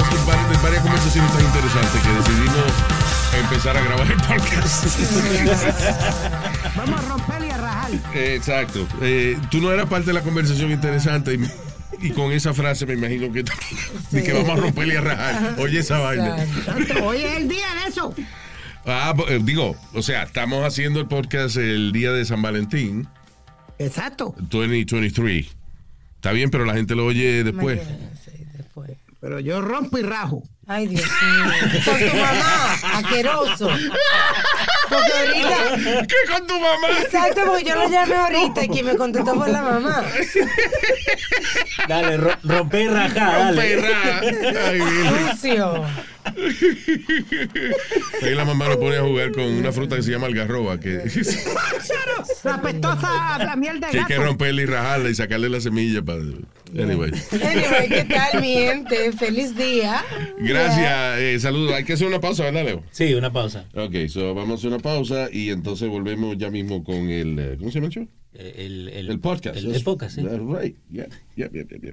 Varias, varias conversaciones tan interesantes que decidimos empezar a grabar el podcast. Vamos a romper y a rajar. Eh, Exacto. Eh, tú no eras parte de la conversación interesante y, y con esa frase me imagino que, de que vamos a romper y a rajar. Oye esa vaina. Hoy es el día de eso. Ah, bo- eh, digo, o sea, estamos haciendo el podcast el día de San Valentín, Exacto. 2023. Está bien, pero la gente lo oye después. Sí, después. Pero yo rompo y rajo. Ay, Dios mío. Por tu mamá, asqueroso. Porque ahorita. ¿Qué con tu mamá? Exacto, porque yo lo llamé ahorita y quien me contestó fue la mamá. Dale, ro- rompe y rajá, dale. Perra. Ay, bien. Sucio. Ahí la mamá lo pone a jugar con una fruta que se llama algarroba, que, La apestosa la miel de que hay que gato. romperla y rajarla y sacarle la semilla para... Anyway. Anyway, ¿qué tal, mi gente? Feliz día. Gracias, eh, saludos. Hay que hacer una pausa, ¿verdad, Leo? Sí, una pausa. Ok, so vamos a hacer una pausa y entonces volvemos ya mismo con el... eh, ¿Cómo se llama el show? Eh, El, el, El podcast. El, el podcast, sí. That's right. Yeah, yeah, yeah, yeah, yeah.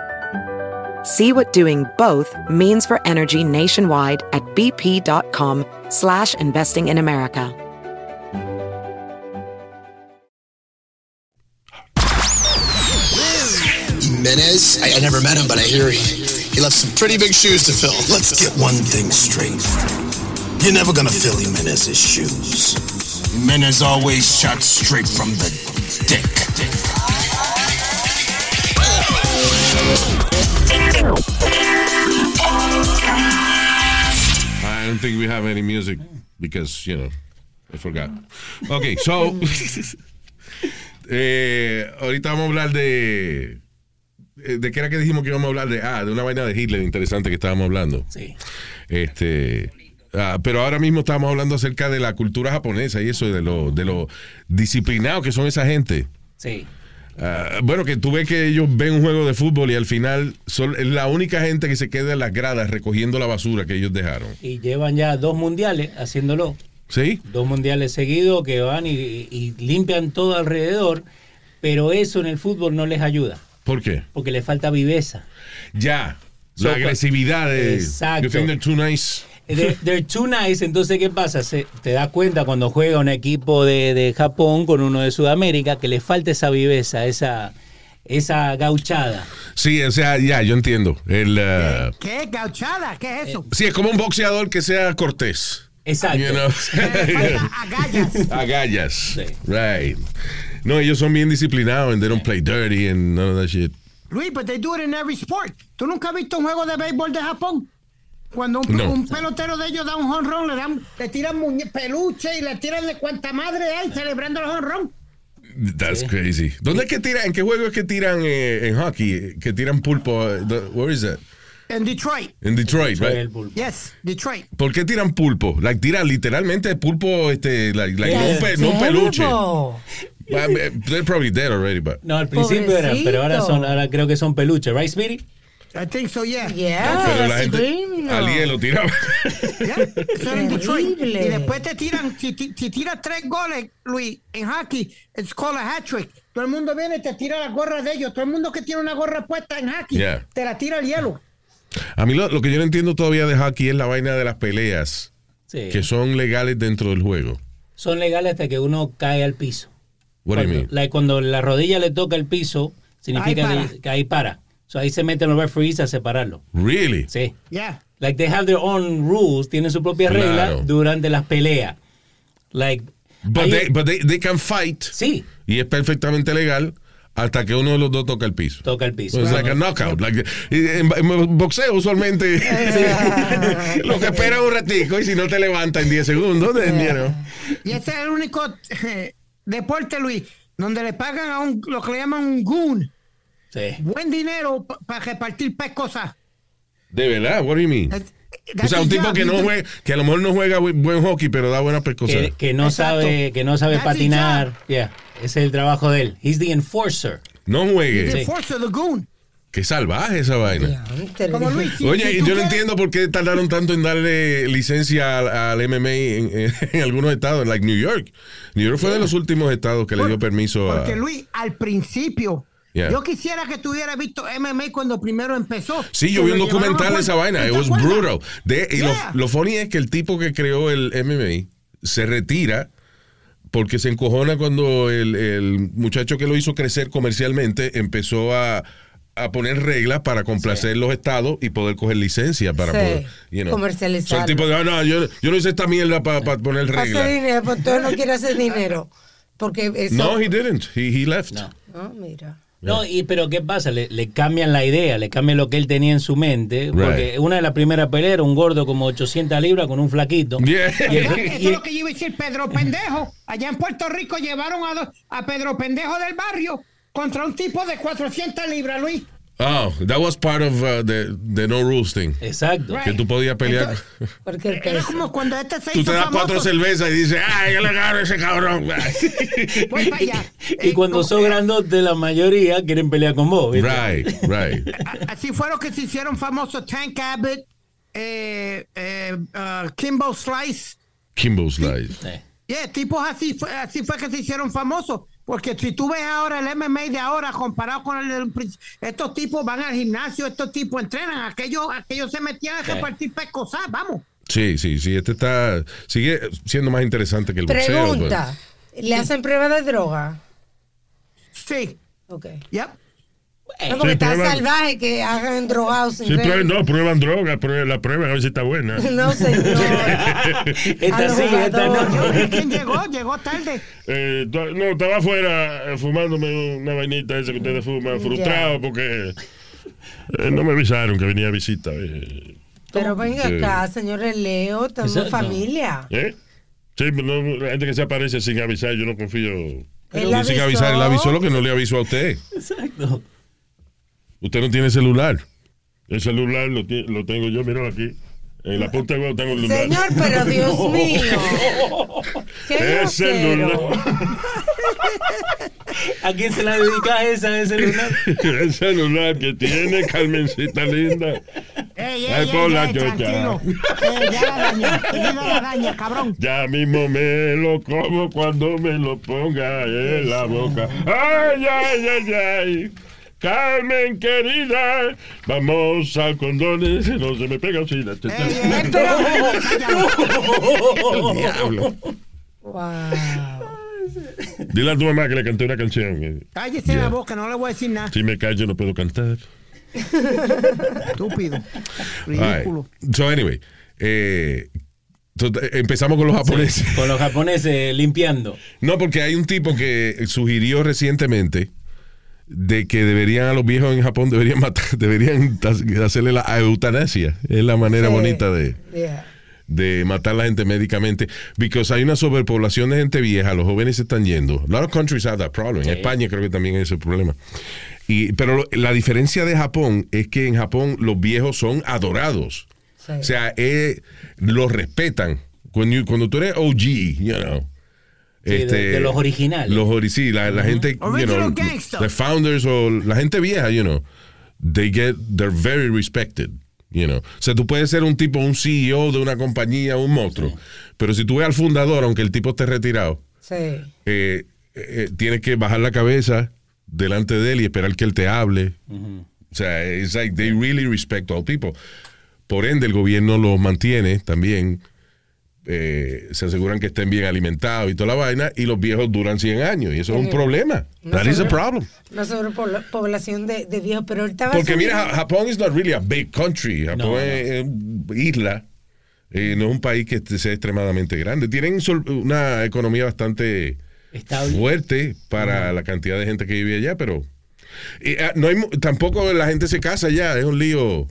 See what doing both means for energy nationwide at bp.com slash investing in America. Jimenez? I, I never met him, but I hear he, he left some pretty big shoes to fill. Let's get one thing straight. You're never gonna fill Jimenez's shoes. Jimenez always shot straight from the dick. I don't think we have any music because, you know, I forgot. Ok, so. eh, ahorita vamos a hablar de. eh, ¿De qué era que dijimos que íbamos a hablar? De, ah, de una vaina de Hitler interesante que estábamos hablando. Sí. Este. ah, pero ahora mismo estamos hablando acerca de la cultura japonesa y eso, de lo, de lo disciplinado que son esa gente. Sí. Ah, bueno, que tú ves que ellos ven un juego de fútbol y al final son la única gente que se queda en las gradas recogiendo la basura que ellos dejaron. Y llevan ya dos mundiales haciéndolo. ¿Sí? Dos mundiales seguidos que van y, y limpian todo alrededor. Pero eso en el fútbol no les ayuda. ¿Por qué? Porque le falta viveza. Ya. So, la agresividad de. Exacto. You think they're too nice. They're, they're too nice, entonces ¿qué pasa? Se- te das cuenta cuando juega un equipo de, de Japón con uno de Sudamérica que le falta esa viveza, esa, esa gauchada. Sí, o sea, ya, yo entiendo. El, uh, ¿Qué? ¿Gauchada? ¿Qué es eso? sí, es como un boxeador que sea cortés. Exacto. You know? Falta agallas. Agallas. Sí. Right. No, ellos son bien disciplinados and they don't play dirty and none of that shit. Luis, but they do it in every sport. ¿Tú nunca has visto un juego de béisbol de Japón? Cuando un, No. un pelotero de ellos da un honrón, le dan, le tiran muñe- peluche y le tiran de cuanta madre hay celebrando el honrón. That's crazy. ¿Dónde es que tiran? ¿En qué juego es que tiran eh, en hockey? Que tiran pulpo. eh, Where is that? En Detroit. En Detroit, right? Yes, Detroit. ¿Por qué tiran pulpo? Like, tiran literalmente pulpo, este, like, like, no, pe- no peluche. They're probably dead already, but. No, al principio eran, pero ahora Pobrecito. son, ahora creo que son peluches, right, Speedy? I think so, yeah. Yeah, Pero la gente- al hielo tiraba. Eso era en Detroit. Terrible. Y después te tiran, si, tiras tres goles, Luis, en hockey, it's called a hat trick. Todo el mundo viene y te tira la gorra de ellos. Todo el mundo que tiene una gorra puesta en hockey, Yeah. te la tira al hielo. A mí lo, lo que yo no entiendo todavía de hockey es la vaina de las peleas Sí. que son legales dentro del juego. Son legales hasta que uno cae al piso. What do you Cuando, mean? like, cuando la rodilla le toca el piso, significa Ahí que ahí para. So, ahí se meten los referees a separarlo. Really? Sí. Yeah. Like they have their own rules, tienen su propia Claro. regla durante las peleas. Like But, they, but they, they can fight. sí, Y es perfectamente legal hasta que uno de los dos toca el piso. toca el piso. It's like a knockout. Like, en, en boxeo usualmente lo que espera es un ratico y si no te levanta en 10 segundos, then, you know. Y ese es el único eh, deporte, Luis, donde le pagan a un, lo que le llaman un goon, Sí. buen dinero para repartir pescosas. De verdad, what do you mean? O sea, un tipo que no juega, que a lo mejor no juega bu- buen hockey, pero da buena pescosa. Que, que no Exacto. sabe que no sabe That's patinar. Yeah, ese es el trabajo de él. He's the enforcer. No juegue. The Sí. Force of the Goon. Qué salvaje esa vaina. Como Luis. si- Oye, si yo no quieres- entiendo por qué tardaron tanto en darle licencia al, al MMA en, en- en algunos estados, like New York. New York fue de los últimos estados que le dio permiso a. Porque Luis, al principio, Yeah. yo quisiera que tú hubieras visto MMA cuando primero empezó. Sí, yo vi un documental de esa vaina. It ¿Te was brutal. De- y Yeah. lo, lo funny es que el tipo que creó el MMA se retira porque se encojona cuando el, el muchacho que lo hizo crecer comercialmente empezó a, a poner reglas para complacer los estados y poder coger licencia para Sí, poder you know. comercializarlo. Son tipos de, "Ah, no, yo, yo no hice esta mierda para poner Hacer reglas. dinero, pues todo no quiere hacer dinero. Porque eso. No, he didn't. He, he left. No. Ah, mira. No, y pero ¿qué pasa? Le, le cambian la idea, le cambian lo que él tenía en su mente. Porque una de las primeras peleas era un gordo como 800 libras con un flaquito. Yeah. Y el- Eso es lo que yo iba a decir, Pedro Pendejo. Allá en Puerto Rico llevaron a, a Pedro Pendejo del barrio contra un tipo de 400 libras, Luis. Oh, that was part of uh, the, the no rules thing. Exacto. Right. Que tú podías pelear. Entonces, Porque el Era como cuando este se Tú hizo te das famoso. cuatro cervezas y dices, ¡ay, yo le gano a ese cabrón! Voy para allá. Y Eh, cuando son grandotes, la mayoría quieren pelear con vos. ¿viste? right, right. Así fueron que se hicieron famosos Tank Abbott, eh, eh, uh, Kimbo Slice. Kimbo Slice. Sí. Yeah, tipos así fue, así fue que se hicieron famosos. Porque si tú ves ahora el MMA de ahora comparado con el estos tipos van al gimnasio, estos tipos entrenan, aquellos, aquellos se metían a repartir pescosas, vamos. Sí, sí, sí. Este está. Sigue siendo más interesante que el boxeo. pues. Pregunta. ¿Le hacen prueba de droga? Sí, Ok. yep. No, porque está prueban- salvaje que hagan drogados sin Sí, prueban, no, prueban droga, prueban, la prueban a ver si está buena. No, señor. Esta sí, esta no. ¿Quién llegó? Llegó tarde. Eh, no, estaba afuera eh, fumándome una vainita esa que ustedes fuman, frustrado porque eh, no me avisaron que venía a visita. eh. Pero venga Sí. acá, señores Leo, estamos en Exacto. familia. ¿Eh? Sí, pero no, la gente que se aparece sin avisar, yo no confío. Él sin avisar, él avisó lo que no le avisó a usted. Exacto. Usted no tiene celular. El celular lo, lo tengo yo, míralo aquí. En la punta de huevo tengo el celular. Señor, pero Dios mío. Qué El grosero. celular. ¿A quién se la dedicas esa de celular? el celular que tiene Carmencita linda. Ey, Ay, ey, por ey, la ey, chocha. tranquilo. Ya la daña, ya la daña, cabrón. Ya mismo me lo como cuando me lo ponga en la boca. Ay, ay, ay, ay. Carmen querida, vamos al condones, no se me pega así la teta. Cállalo. Diablo. Wow. Dile a tu mamá que le canté una canción. eh. Cállese la boca, no le voy a decir nada. Si me callo no puedo cantar. Estúpido. Ridículo. right. So, anyway. eh, eh, empezamos con los japoneses. Con los japoneses limpiando. No, porque hay un tipo que sugirió recientemente de que deberían a los viejos en Japón deberían matar, deberían hacerle la eutanasia. Es la manera Sí. bonita de, Yeah. de matar a la gente médicamente. Because hay una sobrepoblación de gente vieja, los jóvenes se están yendo. A lot of countries have that problem. España creo que también es ese problema. Y, pero la diferencia de Japón es que en Japón los viejos son adorados. Sí. O sea, eh, los respetan. Cuando, cuando tú eres OG, you know. Sí, de- de los originales. Los ori- sí, la, la gente, you know, the founders o la gente vieja, you know, they get, they're very respected. You know? O sea, tú puedes ser un tipo, un CEO de una compañía, un monstruo, pero si tú ves al fundador, aunque el tipo esté retirado, Sí. eh, eh, tienes que bajar la cabeza delante de él y esperar que él te hable. O sea, it's like they really respect all people. Por ende, el gobierno los mantiene también. Eh, se aseguran que estén bien alimentados y toda la vaina, y los viejos duran 100 años, y eso es un Eh, problema. no That is a sobre- problem. Una sobrepoblación de, de viejos, pero ahorita Porque mira, Ja- Japón is not really a big country. Japón No, no. es una isla. eh, no es un país que sea extremadamente grande. Tienen una economía bastante Estable. fuerte para la cantidad de gente que vive allá, pero y, ah, no hay, tampoco la gente se casa allá. Es un lío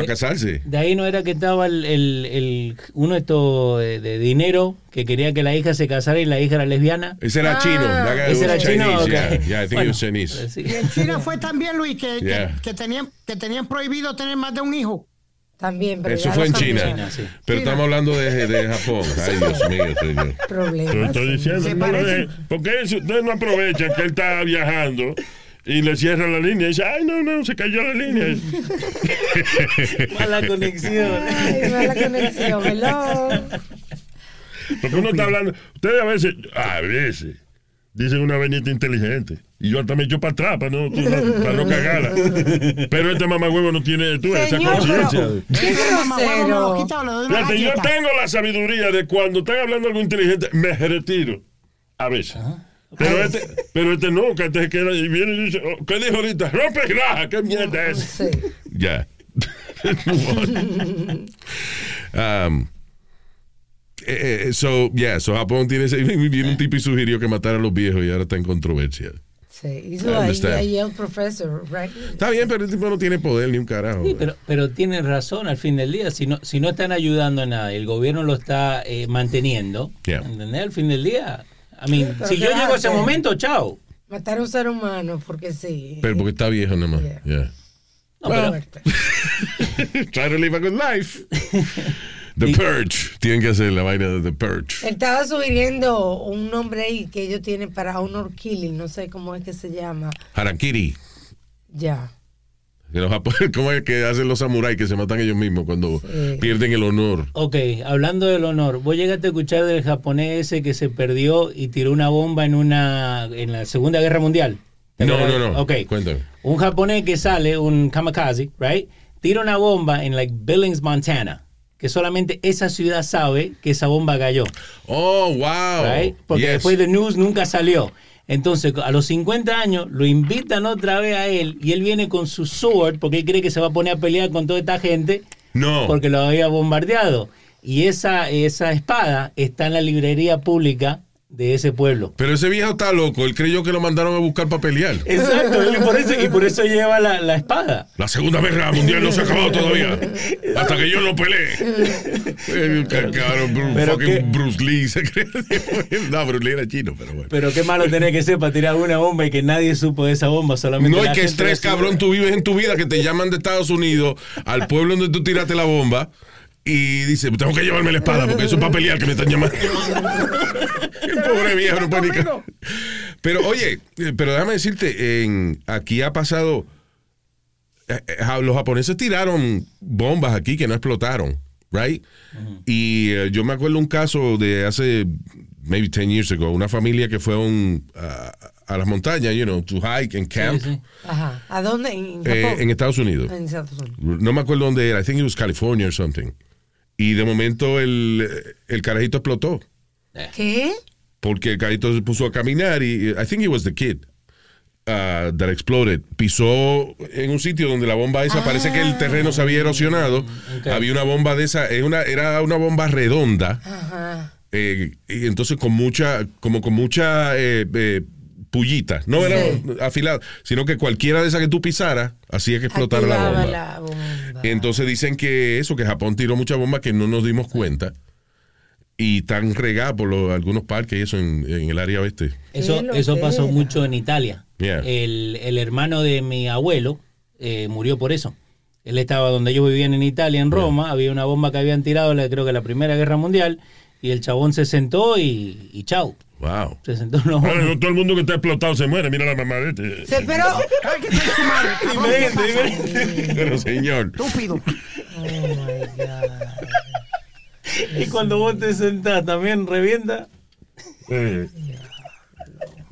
para casarse. De ahí no era que estaba el, el- el- uno de estos de, de dinero que quería que la hija se casara y la hija era lesbiana. Ese era chino. Ah, Ese was era chino, Chinese, ok. Yeah, yeah, I think he Bueno, was Chinese. sí. Y en China fue también, Luis, que, que- Yeah. que tenían, que tenían prohibido tener más de un hijo. También, pero Eso fue en China. cambiaron. China, sí. Pero China. estamos hablando de, de Japón. Ay, Dios mío, señor. Problemas. estoy diciendo, Se no lo parecen. deje. ¿Por qué si usted no aprovecha que él está viajando y le cierra la línea y dice, ay, no, no, se cayó la línea? Mala conexión. Ay, mala conexión, hello. Porque uno está hablando, ustedes a veces, a veces, dicen una venita inteligente. Y yo hasta me echo para atrás para no, para no cagarla. Pero este mamagüevo no tiene tú, esa Señor, conciencia. una Fíjate, yo tengo la sabiduría de cuando están hablando algo inteligente, me retiro. A veces. Pero este, pero este no, que este y viene y dice, oh, ¿qué dijo ahorita? Rompe y raja, ¿qué mierda es? Sí. Ya. um, eh, eh, so, yeah, so Japón tiene ese. Viene un tipo y sugirió que matara a los viejos y ahora está en controversia. Sí, hizo ahí a Yale Professor, right? Está bien, pero el tipo no tiene poder ni un carajo. Sí, pero, pero tienen razón al fin del día. Si no, si no están ayudando en nada, el gobierno lo está eh, manteniendo. Yeah. ¿Entendés? Al fin del día. I mean, pero si ¿qué yo llego a ese momento, chao. Matar a un ser humano, porque sí. Pero porque está viejo nada más. Yeah. Yeah. No, pero- Fuerte. Try to live a good life. The Purge. Tienen que hacer la vaina de The Purge. Él estaba sugiriendo un nombre ahí que ellos tienen para honor killing, no sé cómo es que se llama. Harakiri. Ya. Que los japoneses- ¿Cómo es que hacen los samuráis que se matan ellos mismos cuando Sí. pierden el honor? Ok, hablando del honor, vos llegaste a escuchar del japonés ese que se perdió y tiró una bomba en una en la Segunda Guerra Mundial. ¿Te No, no, no. Ok. Cuéntame. Un japonés que sale, un kamikaze, right? Tira una bomba en like Billings, Montana, que solamente esa ciudad sabe que esa bomba cayó, Oh, wow. right? Porque Yes. después de news nunca salió. Entonces, a los 50 años, lo invitan otra vez a él y él viene con su sword porque él cree que se va a poner a pelear con toda esta gente No. porque lo había bombardeado. Y esa, esa espada está en la librería pública de ese pueblo. Pero ese viejo está loco. Él creyó que lo mandaron a buscar para pelear. Exacto, y por eso, y por eso lleva la, la espada. La Segunda Guerra Mundial no se ha acabado todavía. Hasta que yo no peleé. El ca- cabrón, Bru- Pero fucking qué- Bruce Lee se cree. No, Bruce Lee era chino, pero bueno. Pero qué malo tener que ser para tirar una bomba y que nadie supo de esa bomba, solamente No, y que estrés, cabrón, tú vives en tu vida que te llaman de Estados Unidos al pueblo donde tú tiraste la bomba y dice, tengo que llevarme la espada porque eso es para pelear que me están llamando. El pobre viejo no puede ni ca- Pero oye, eh, pero déjame decirte, en, aquí ha pasado, eh, eh, los japoneses tiraron bombas aquí que no explotaron, right? Y eh, yo me acuerdo un caso de hace maybe 10 years ago, una familia que fue a un, a, a las montañas, you know, to hike and camp Sí, sí. Ajá. ¿A dónde? En eh, en Estados Unidos. En Estados Unidos. No me acuerdo dónde era. I think it was California or something. Y de momento el, el carajito explotó. ¿Qué? Porque el carajito se puso a caminar y I think it was the kid uh, that exploded. Pisó en un sitio donde la bomba esa, parece que el terreno se había erosionado. Había una bomba de esa, es una, era una bomba redonda. Ajá. eh, y entonces con mucha, como con mucha eh, eh, pullita. No era Sí. afilada, sino que cualquiera de esas que tú pisaras hacía que explotara la bomba. la bomba. Entonces dicen que eso, que Japón tiró mucha bomba que no nos dimos cuenta y están regadas por los- algunos parques y eso en, en el área oeste. Eso, eso pasó mucho en Italia. Yeah. El, el hermano de mi abuelo eh, murió por eso. Él estaba donde ellos vivían en Italia, en Roma. Había una bomba que habían tirado, la- creo que la Primera Guerra Mundial. Y el chabón se sentó y, y chau. Wow. Se sentó no. Ahora, no todo el mundo que está explotado se muere. Mira la mamá de este. Se, pero, Ay, que tiene su madre, cabrón, ¿qué Diferente. Pero señor. Estúpido. oh my God. Y cuando vos te sentás también revienta. Eh,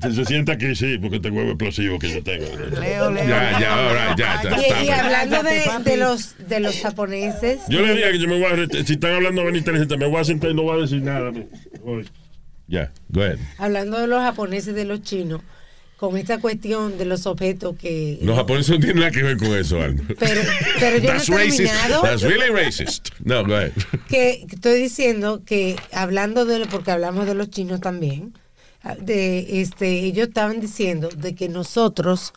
se, se sienta aquí, sí, porque este huevo explosivo que yo tengo. Leo, Leo. Ya, ya, ahora, ya, ya. Y, está y bien. hablando de, de los de los japoneses, Yo le diría que yo me voy a. Si están hablando de inteligente, me voy a sentar y no voy a decir nada. Ya, go ahead. hablando de los japoneses de los chinos, con esta cuestión de los objetos que Los japoneses no tienen nada que ver con eso, Aldo. pero, pero yo no he That's racist. terminado. That's really racist. No, go ahead. que que estoy diciendo que hablando de porque hablamos de los chinos también de este ellos estaban diciendo de que nosotros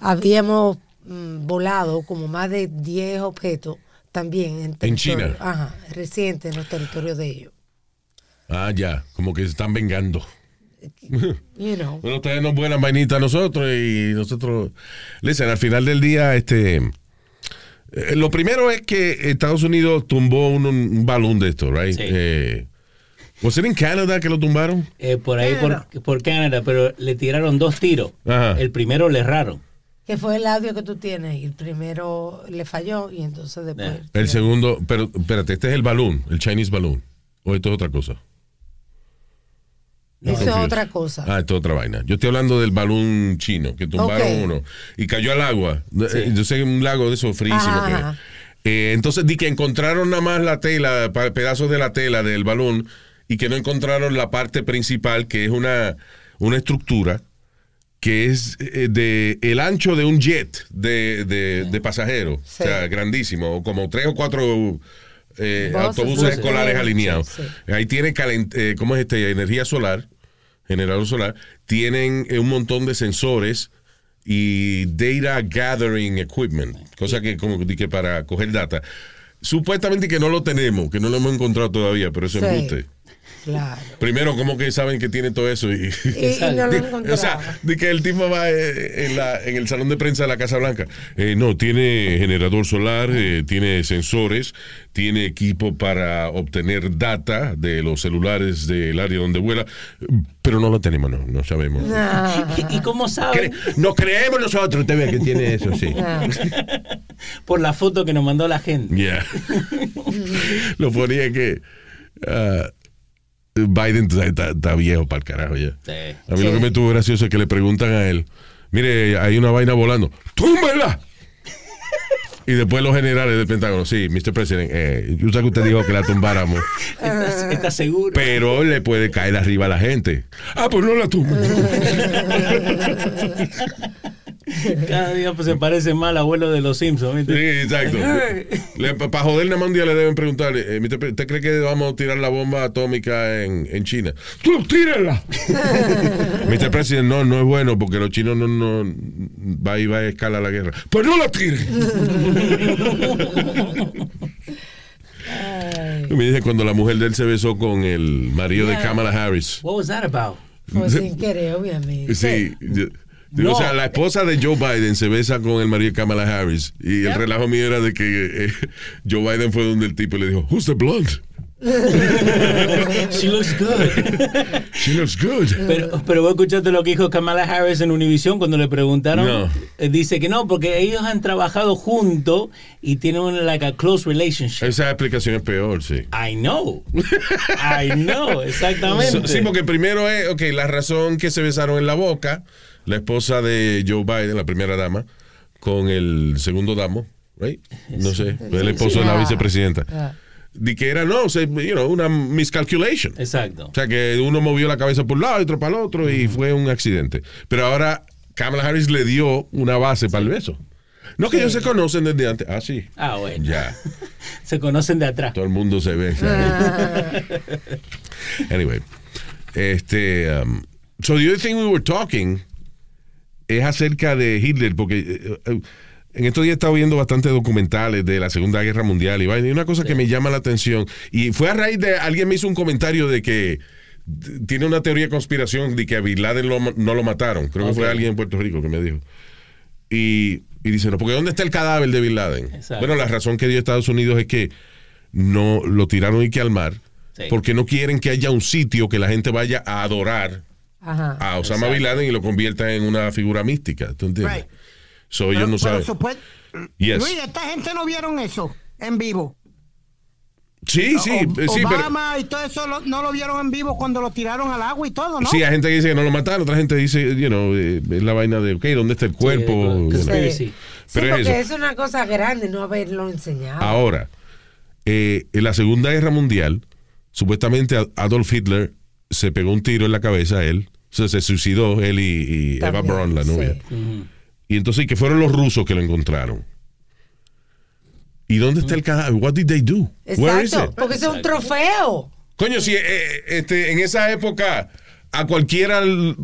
habíamos mm, volado como más de 10 objetos también en, China. ajá recientes en los territorios de ellos Ah, ya, como que se están vengando. you know Bueno, ustedes nos buenas vainitas a nosotros y nosotros. Listen, al final del día, este. eh, lo primero es que Estados Unidos tumbó un, un balón de esto, right? Sí. Eh, ¿Was it in Canada que lo tumbaron? Eh, por ahí, Canadá. por, por Canadá, pero le tiraron dos tiros. Ajá. El primero le erraron. que fue el audio que tú tienes y el primero le falló y entonces después El segundo, pero espérate, este es el balón, el Chinese balloon. ¿O esto es otra cosa? eso es otra cosa Ah, esto es otra vaina. Yo estoy hablando del balón chino, que tumbaron uno y cayó al agua. Eh, Yo sé un lago de esos frísimos. Ajá, que- ajá. Eh, entonces di que encontraron nada más la tela, pedazos de la tela del balón y que no encontraron la parte principal, que es una, una estructura que es eh, de el ancho de un jet de, de, de pasajeros, Sí. o sea, grandísimo, como tres o cuatro eh, Buses, autobuses buses. escolares Sí, alineados. sí. Ahí tiene calent eh, ¿cómo es este? Energía solar, generador solar. Tienen eh, un montón de sensores y data gathering equipment, cosa que como que para coger data. Supuestamente que no lo tenemos, que no lo hemos encontrado todavía, pero eso es. Claro Primero, ¿cómo que saben que tiene todo eso? Y, y, y no lo o sea, de que el tipo va eh, en, la, en el salón de prensa de la Casa Blanca. Eh, no, tiene generador solar, eh, tiene sensores, tiene equipo para obtener data de los celulares del área donde vuela, pero no lo tenemos, no, no sabemos. Ah, ¿Y, cómo saben? Cre- Nos creemos nosotros, usted ve que tiene eso, sí. Por la foto que nos mandó la gente. Ya. lo ponía que ah, Biden está, está- está viejo para el carajo ya. Sí. A mí lo que me tuvo gracioso es que le preguntan a él, mire, hay una vaina volando, ¡túmbela! y después los generales del Pentágono, sí, Mr. President, eh, yo sé que usted dijo que la tumbáramos, ¿Estás, estás seguro? pero le puede caer arriba a la gente. Ah, pues no la tumbo. Cada día pues, se parece más al abuelo de los Simpsons. Sí, exacto. Para joder nada más un día le deben preguntar, eh, ¿usted cree que vamos a tirar la bomba atómica en, en China? ¡Tú tírala! Mr. President, no, no es bueno porque los chinos no, no va y va a escalar la guerra. Pues no la tiren. Me dice cuando la mujer de él se besó con el marido de. Kamala Harris. What was that about? Fue sin querer, obviamente. Sí. No. O sea, la esposa de Joe Biden se besa con el marido Kamala Harris. Y el relajo mío era de que eh, Joe Biden fue donde el tipo y le dijo, Who's the blonde? She looks good. She looks good. Pero, pero vos escuchaste lo que dijo Kamala Harris en Univision cuando le preguntaron. No. Eh, Dice que no, porque ellos han trabajado juntos y tienen un like a close relationship. Esa explicación es peor, sí. I know. I know, exactamente. So- sí, porque primero es, ok, la razón que se besaron en la boca, la esposa de Joe Biden, la primera dama, con el segundo damo, right? No sé, el esposo de la Ah. vicepresidenta. Ah. De que era, no, se- you know, una miscalculation. Exacto. O sea, que uno movió la cabeza por un lado y otro para el otro y fue un accidente. Pero ahora Kamala Harris le dio una base para el beso. No que ellos se conocen desde antes. Ah, sí. Ah, bueno. Ya. Se conocen de atrás. Todo el mundo se besa. anyway. Este. Um, so the other thing we were talking es acerca de Hitler, porque eh, eh, en estos días he estado viendo bastantes documentales de la Segunda Guerra Mundial y una cosa que me llama la atención, y fue a raíz de, alguien me hizo un comentario de que tiene una teoría de conspiración de que a Bin Laden lo- no lo mataron. Creo que fue alguien en Puerto Rico que me dijo. Y, y dice, no, porque ¿dónde está el cadáver de Bin Laden? Exacto. Bueno, la razón que dio Estados Unidos es que no lo tiraron y que al mar. Sí. porque no quieren que haya un sitio que la gente vaya a adorar Ajá. a Osama Bin Laden y lo convierta en una figura mística. ¿Tú entiendes? Right. So, ellos no saben. Yes. Luis, esta gente no vieron eso en vivo. Sí, sí, O- eh, sí, pero. Obama y todo eso lo- no lo vieron en vivo cuando lo tiraron al agua y todo, ¿no? Sí, hay gente que dice que no lo mataron, otra gente dice, you know, eh, es la vaina de, ok, ¿dónde está el cuerpo? conspiracy. Sí, Pero es porque eso. es una cosa grande no haberlo enseñado. Ahora, eh, en la Segunda Guerra Mundial, supuestamente Ad- Adolf Hitler se pegó un tiro en la cabeza él, o sea, se suicidó él y, y Eva Braun, la novia. sí. Y entonces, que fueron los rusos que lo encontraron. ¿Y dónde está el cadáver? What did they do? Where is it? porque es un trofeo. Coño, si eh, este, en esa época a cualquiera, el-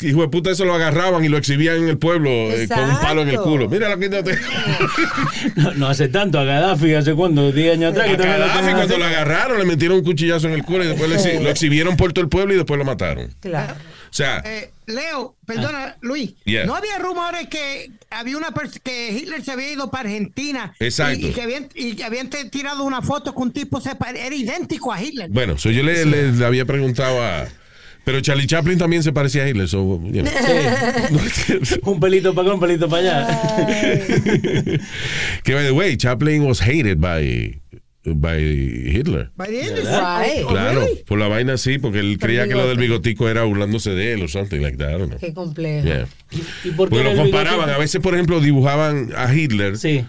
hijo de puta, eso lo agarraban y lo exhibían en el pueblo eh, con un palo en el culo. Mira lo que te... No, no hace tanto, a Gaddafi hace cuánto, 10 años atrás. A que Gaddafi cuando lo agarraron le metieron un cuchillazo en el culo y después le Sí. lo exhibieron por todo el pueblo y después lo mataron. Claro. O sea, Eh, Leo, perdona, Luis. Yeah. ¿No había rumores que había una que Hitler se había ido para Argentina? Exacto. Y, y que habían, y habían tirado una foto con un tipo era idéntico a Hitler. bueno, so yo le, le- le había preguntado a... Pero Charlie Chaplin también se parecía a Hitler. So, you know. Un pelito para acá, un pelito para allá. que, by the way, Chaplin was hated by, by Hitler. By the end, Right. oh, Claro, really? por la vaina sí, porque él creía que lo del bigotico era burlándose de él o something like that. Qué complejo. Yeah. ¿Y por qué Porque lo comparaban. A veces, por ejemplo, dibujaban a Hitler. Sí,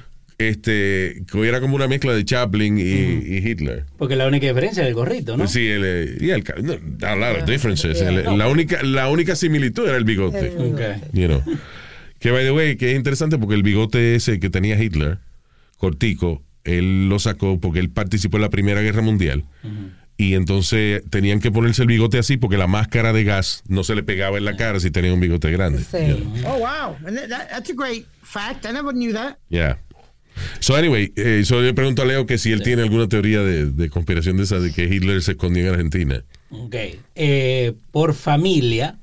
Este, que era como una mezcla de Chaplin y, y Hitler. porque la única diferencia es el gorrito, ¿no? Sí, el, eh, y el, no, a lot of differences. El- la, única, la única similitud era el bigote. El- Ok. You know. Que, by the way, que es interesante porque el bigote ese que tenía Hitler, cortico, él lo sacó porque él participó en la Primera Guerra Mundial. Y entonces tenían que ponerse el bigote así porque la máscara de gas no se le pegaba en la cara si tenía un bigote grande. Sí. Oh, wow. That- that's a great fact. I never knew that. Yeah. So anyway, eh, so yo le pregunto a Leo que si él tiene alguna teoría de, de conspiración de esa de que Hitler se escondió en Argentina. Ok. Eh, por familia,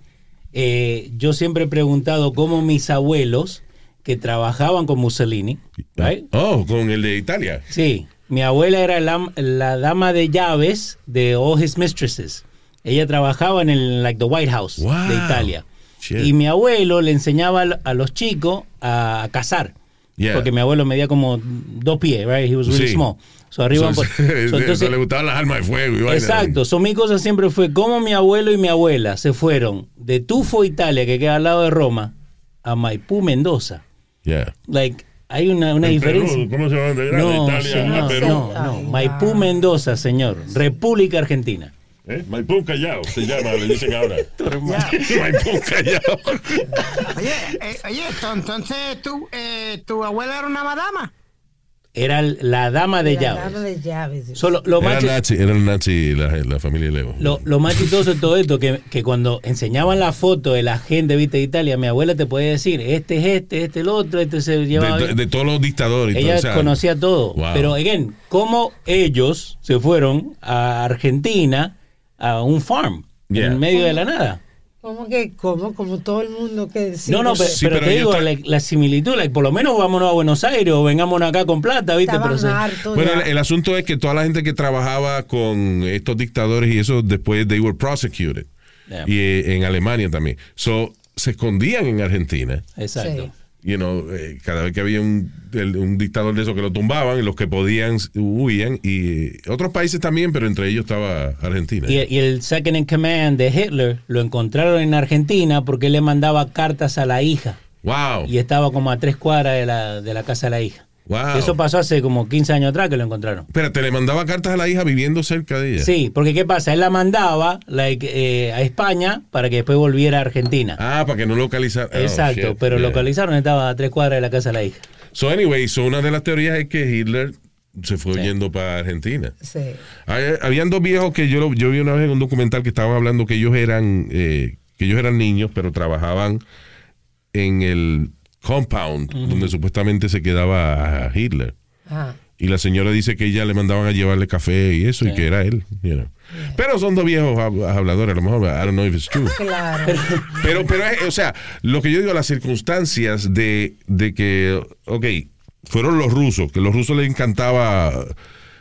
eh, yo siempre he preguntado cómo mis abuelos que trabajaban con Mussolini, right? Oh, con el de Italia. Sí, mi abuela era la, la dama de llaves de All His Mistresses. Ella trabajaba en el like the White House Wow. de Italia. Shit. Y mi abuelo le enseñaba a- los chicos a cazar. Yeah. Porque mi abuelo medía como dos pies, right? He was really Sí. small. So arriba So, so, entonces- le gustaban las armas de fuego. y. Exacto. So, mi cosa siempre fue cómo mi abuelo y mi abuela se fueron de Tufo, Italia, que queda al lado de Roma, a Maipú, Mendoza. Yeah. Like, hay una, una En diferencia. Perú, ¿Cómo se llama? De No, Italia señor, a Perú. no, no. Maipú, Mendoza, señor. República Argentina. ¿Eh? Maipú Callao se llama, le dicen ahora. Maipú Callao. Oye, eh, oye, esto, entonces tu, eh, tu abuela era una madama. Era la dama de La llaves. dama de llaves. Lo, Era más, chi- nazi, era el nazi la, la familia Leo. lo, lo más chistoso de todo esto, que, que cuando enseñaban la foto de la gente ¿viste, de Italia, mi abuela te podía decir, este es este, este es el otro, este se llevaba... de, de- bien. de todos los dictadores. y Ella todo, o sea, conocía todo. Wow. Pero, again, cómo ellos se fueron a Argentina a un farm Yeah. en medio de la nada. ¿Cómo que? ¿Cómo? Como todo el mundo que no, no, Sí, pero, pero te digo, la, la similitud, like, por lo menos vámonos a Buenos Aires o vengámonos acá con plata, ¿viste? Pero hartos Bueno, el, el asunto es que toda la gente que trabajaba con estos dictadores y eso, después they were prosecuted. Yeah. Y eh, en Alemania también. So, se escondían en Argentina. Exacto. Sí. You know, eh, cada vez que había un, el- un dictador de esos que lo tumbaban, los que podían huían. Y otros países también, pero entre ellos estaba Argentina. Y, y el second in command de Hitler lo encontraron en Argentina porque él le mandaba cartas a la hija wow. y estaba como a tres cuadras de la, de la casa de la hija. Wow. Eso pasó hace como 15 años atrás que lo encontraron. Espérate, le mandaba cartas a la hija viviendo cerca de ella. Sí, porque ¿qué pasa? Él la mandaba like, eh, a España para que después volviera a Argentina. Ah, para que no localizara. oh, Exacto, shit, pero yeah. localizaron, estaba a tres cuadras de la casa de la hija. So, anyway, so una de las teorías es que Hitler se fue Sí. yendo para Argentina. Sí. Hay- Habían dos viejos que yo, yo vi una vez en un documental que estaban hablando que ellos eran eh, que ellos eran niños, pero trabajaban en el compound donde supuestamente se quedaba Hitler. Ajá. Y la señora dice que ella le mandaban a llevarle café y eso, y que era él. you know. Pero son dos viejos hab- habladores, a lo mejor, I don't know if it's true. Claro. Pero, pero, es- o sea, lo que yo digo, las circunstancias de, de que, ok, fueron los rusos, que los rusos les encantaba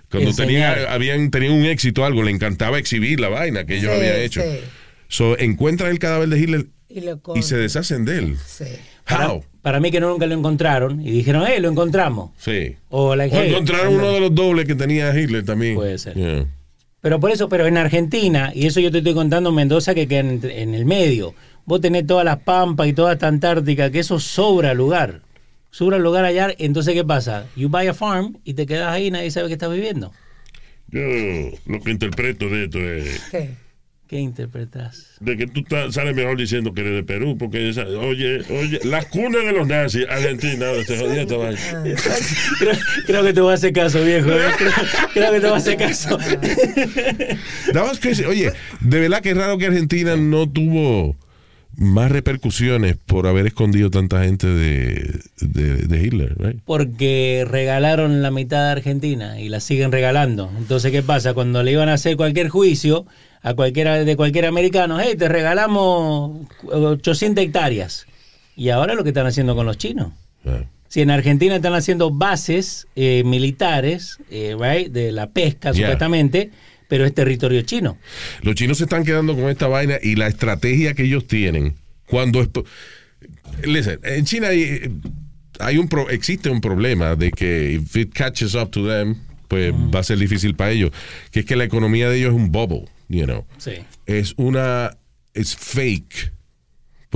Cuando Enseñar. tenía, habían, tenían un éxito algo, le encantaba exhibir la vaina que ellos Sí, habían hecho. sí. So, encuentran el cadáver de Hitler Y se deshacen de él. Sí. Para, How? Para mí que nunca lo encontraron y dijeron, hey, lo encontramos. Sí. O, like, O hey, encontraron uno de los dobles que tenía Hitler también. Puede ser. Yeah. Pero por eso, pero en Argentina, y eso yo te estoy contando Mendoza que queda en, en el medio, vos tenés todas las pampas y toda esta Antártica, que eso sobra lugar. Sobra lugar allá, entonces ¿qué pasa? You buy a farm y te quedas ahí y nadie sabe que estás viviendo. Yo lo que interpreto de esto es ¿Qué? ¿Qué interpretas? de que tú sales mejor diciendo que eres de Perú, porque esa- oye, oye, la cuna de los nazis, Argentina, se jodía esta vaina. Creo, creo que te voy a hacer caso, viejo. ¿eh? Creo, creo que te voy a hacer caso. That was crazy. Oye, de verdad que es raro que Argentina no tuvo más repercusiones por haber escondido tanta gente de, de, de Hitler, right? Porque regalaron la mitad de Argentina y la siguen regalando. Entonces, ¿qué pasa? Cuando le iban a hacer cualquier juicio a cualquiera de cualquier americano, hey, te regalamos 800 hectáreas. Y ahora lo que están haciendo con los chinos. Ah. Si en Argentina están haciendo bases eh, militares, eh, right, de la pesca Yeah. supuestamente, pero es territorio chino. Los chinos se están quedando con esta vaina y la estrategia que ellos tienen cuando esto... Listen, en China hay, hay un pro- existe un problema de que if it catches up to them, pues va a ser difícil para ellos, que es que la economía de ellos es un bubble, you know. Sí. Es una es fake.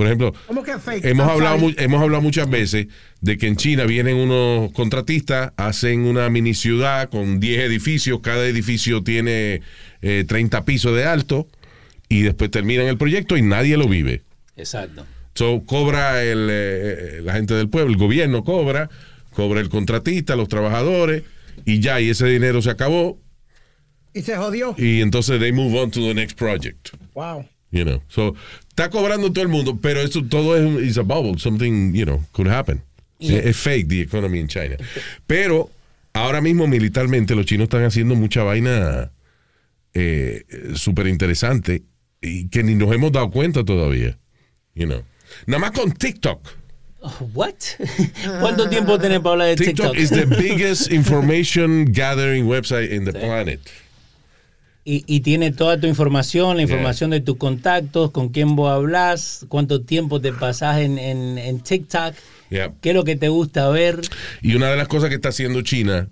Por ejemplo, ¿Cómo que fake? hemos hablado hemos hablado muchas veces de que en China vienen unos contratistas, hacen una mini ciudad con 10 edificios, cada edificio tiene eh, 30 pisos de alto y después terminan el proyecto y nadie lo vive. Exacto. So, cobra el, eh, la gente del pueblo, el gobierno cobra, cobra el contratista, los trabajadores y ya, y ese dinero se acabó Y se jodió. y entonces they move on to the next project. Wow. You know, so está cobrando todo el mundo, pero eso todo es un- is a bubble, something you know could happen. Es, es fake the economy in China. Pero ahora mismo militarmente los chinos están haciendo mucha vaina eh, súper interesante y que ni nos hemos dado cuenta todavía. You know, nada más con TikTok. What? ¿Cuánto tiempo tenés para hablar de TikTok TikTok? is the biggest information gathering website in the planet. Y, y tiene toda tu información, la información de tus contactos, con quién vos hablas, cuánto tiempo te pasás en, en, en TikTok, Yeah. qué es lo que te gusta ver. Y una de las cosas que está haciendo China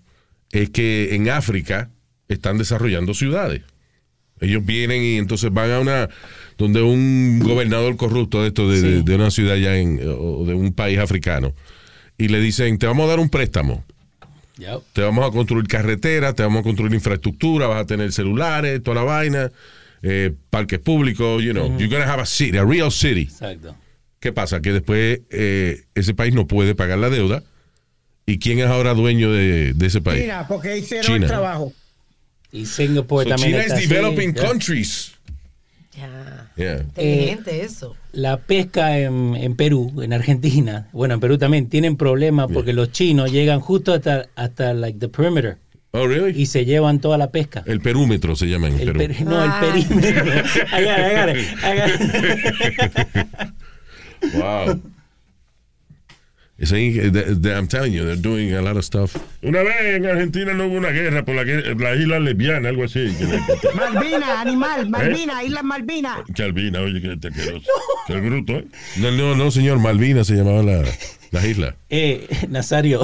es que en África están desarrollando ciudades. Ellos vienen y entonces van a una donde un gobernador corrupto de esto de, de- de una ciudad ya en, o de un país africano y le dicen te vamos a dar un préstamo te vamos a construir carreteras te vamos a construir infraestructura vas a tener celulares toda la vaina eh, parques públicos you know you're gonna have a city a real city Exacto. ¿Qué pasa? Que después eh, ese país no puede pagar la deuda. ¿Y quién es ahora dueño de, de ese país? China, porque hicieron China. el trabajo. Y Singapur So también China está is así, developing ya. Countries. Ya. Yeah. Inteligente eso. La pesca en, en Perú, en Argentina, bueno, en Perú también tienen problemas porque los chinos llegan justo hasta, hasta like, the perimeter Oh, really? y se llevan toda la pesca. El perúmetro se llama en El Perú. no, el Ah. perímetro. I got it, I got it, I got it. Wow. It's saying- they- they- I'm telling you, they're doing a lot of stuff. Una vez en Argentina no hubo una guerra por la, que- la isla lesbiana, algo así. Malvina, animal, Malvina, Isla Malvina. que Albina, oye, que te. Que el bruto, ¿eh? No, no, no, señor. Malvinas se llamaba la, la isla. Eh, Nazario,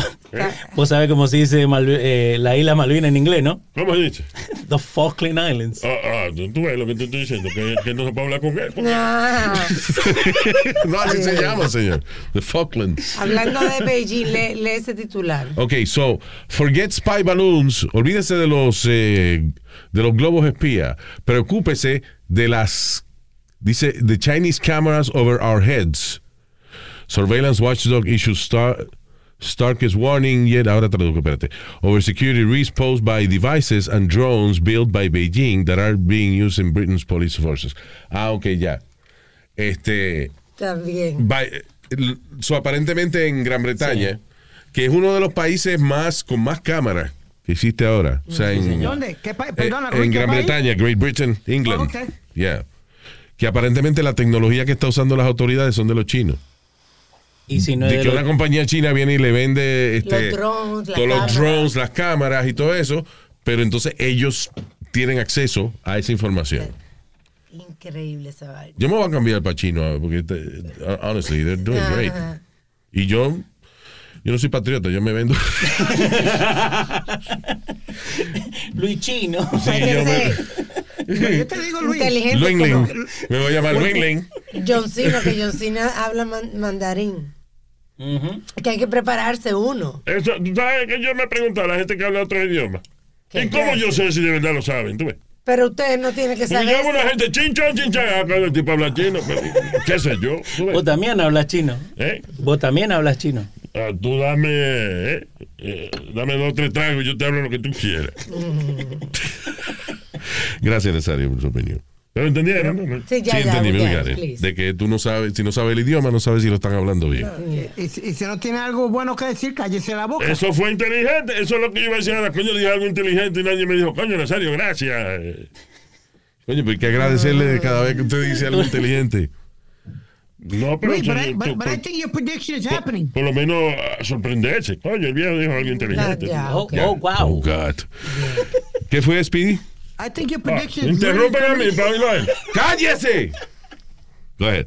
vos sabés cómo se dice Malvi- eh, la isla Malvina en inglés, ¿no? ¿Cómo se dice? The Falkland Islands. Ah, ah, tú ves lo que te estoy diciendo, que, que no se puede hablar con él. Ah, no, así se llama, señor. The Falklands. hablando de Beijing, lee, lee ese titular. Ok, so, forget spy balloons. Olvídese de los, eh, de los globos espía. Preocúpese de las, dice, the Chinese cameras over our heads. Surveillance watchdog issues star, starkest warning yet, ahora traduzco, espérate, over security risks posed by devices and drones built by Beijing that are being used in Britain's police forces. Ah, ok, ya. Este, También. by- so, aparentemente en Gran Bretaña, que es uno de los países más con más cámaras que existe ahora. O sea, en, ¿Dónde? ¿Qué pa- eh, perdona, en ¿qué Gran país? Bretaña, Great Britain, England. Oh, ok. Yeah. Que aparentemente la tecnología que está usando las autoridades son de los chinos. Y si no de de que los- una compañía china viene y le vende este, Los drones, las todos los cámaras. drones, las cámaras y todo eso, pero entonces ellos tienen acceso a esa información. Increíble esa vaina. Yo me voy a cambiar para chino, porque te- honestly, they're doing great. Y yo, yo no soy patriota, yo me vendo. Luis Chino. Sí, yo me, Yo te digo, Luis. Inteligente como Lin. Me voy a llamar Lin. John Cena, que John Cena habla man- mandarín. Que hay que prepararse uno. Eso, tú sabes que yo me pregunto a la gente que habla otro idioma. ¿Qué ¿Y cómo yo sé si de verdad lo saben? ¿Tú ves? Pero usted no tiene que saber. yo hago una eso. gente chinchón, chinchón, ah, cuando el tipo habla chino. pero, ¿Qué sé yo? Vos también hablas chino. ¿Eh? Vos también hablas chino. Ah, tú dame, eh, eh, dame dos o tres tragos y yo te hablo lo que tú quieras. Gracias, Nazario, por su opinión. ¿Pero entendieron? no? Sí, ya, sí, ya, entendí, it. please. De que tú no sabes, si no sabes el idioma, no sabes si lo están hablando bien. Y, si- y si no tiene algo bueno que decir, cállese la boca. Eso fue inteligente. Eso es lo que yo iba a decir. ahora. Coño, dije algo inteligente y nadie me dijo, coño, Nazario, gracias. Oye, pero hay que agradecerle cada vez que usted dice algo inteligente. No, pero Luis, eso but, yo- I, but, but I think your prediction is por, happening. por lo menos ah, sorprenderse. Coño, el viejo dijo algo inteligente. Ya, Oh, ok. oh, Oh, wow. God. ¿Qué fue, Speedy? I think your Ah, prediction is interrumpen a mí él. ¡Cállese! Go ahead.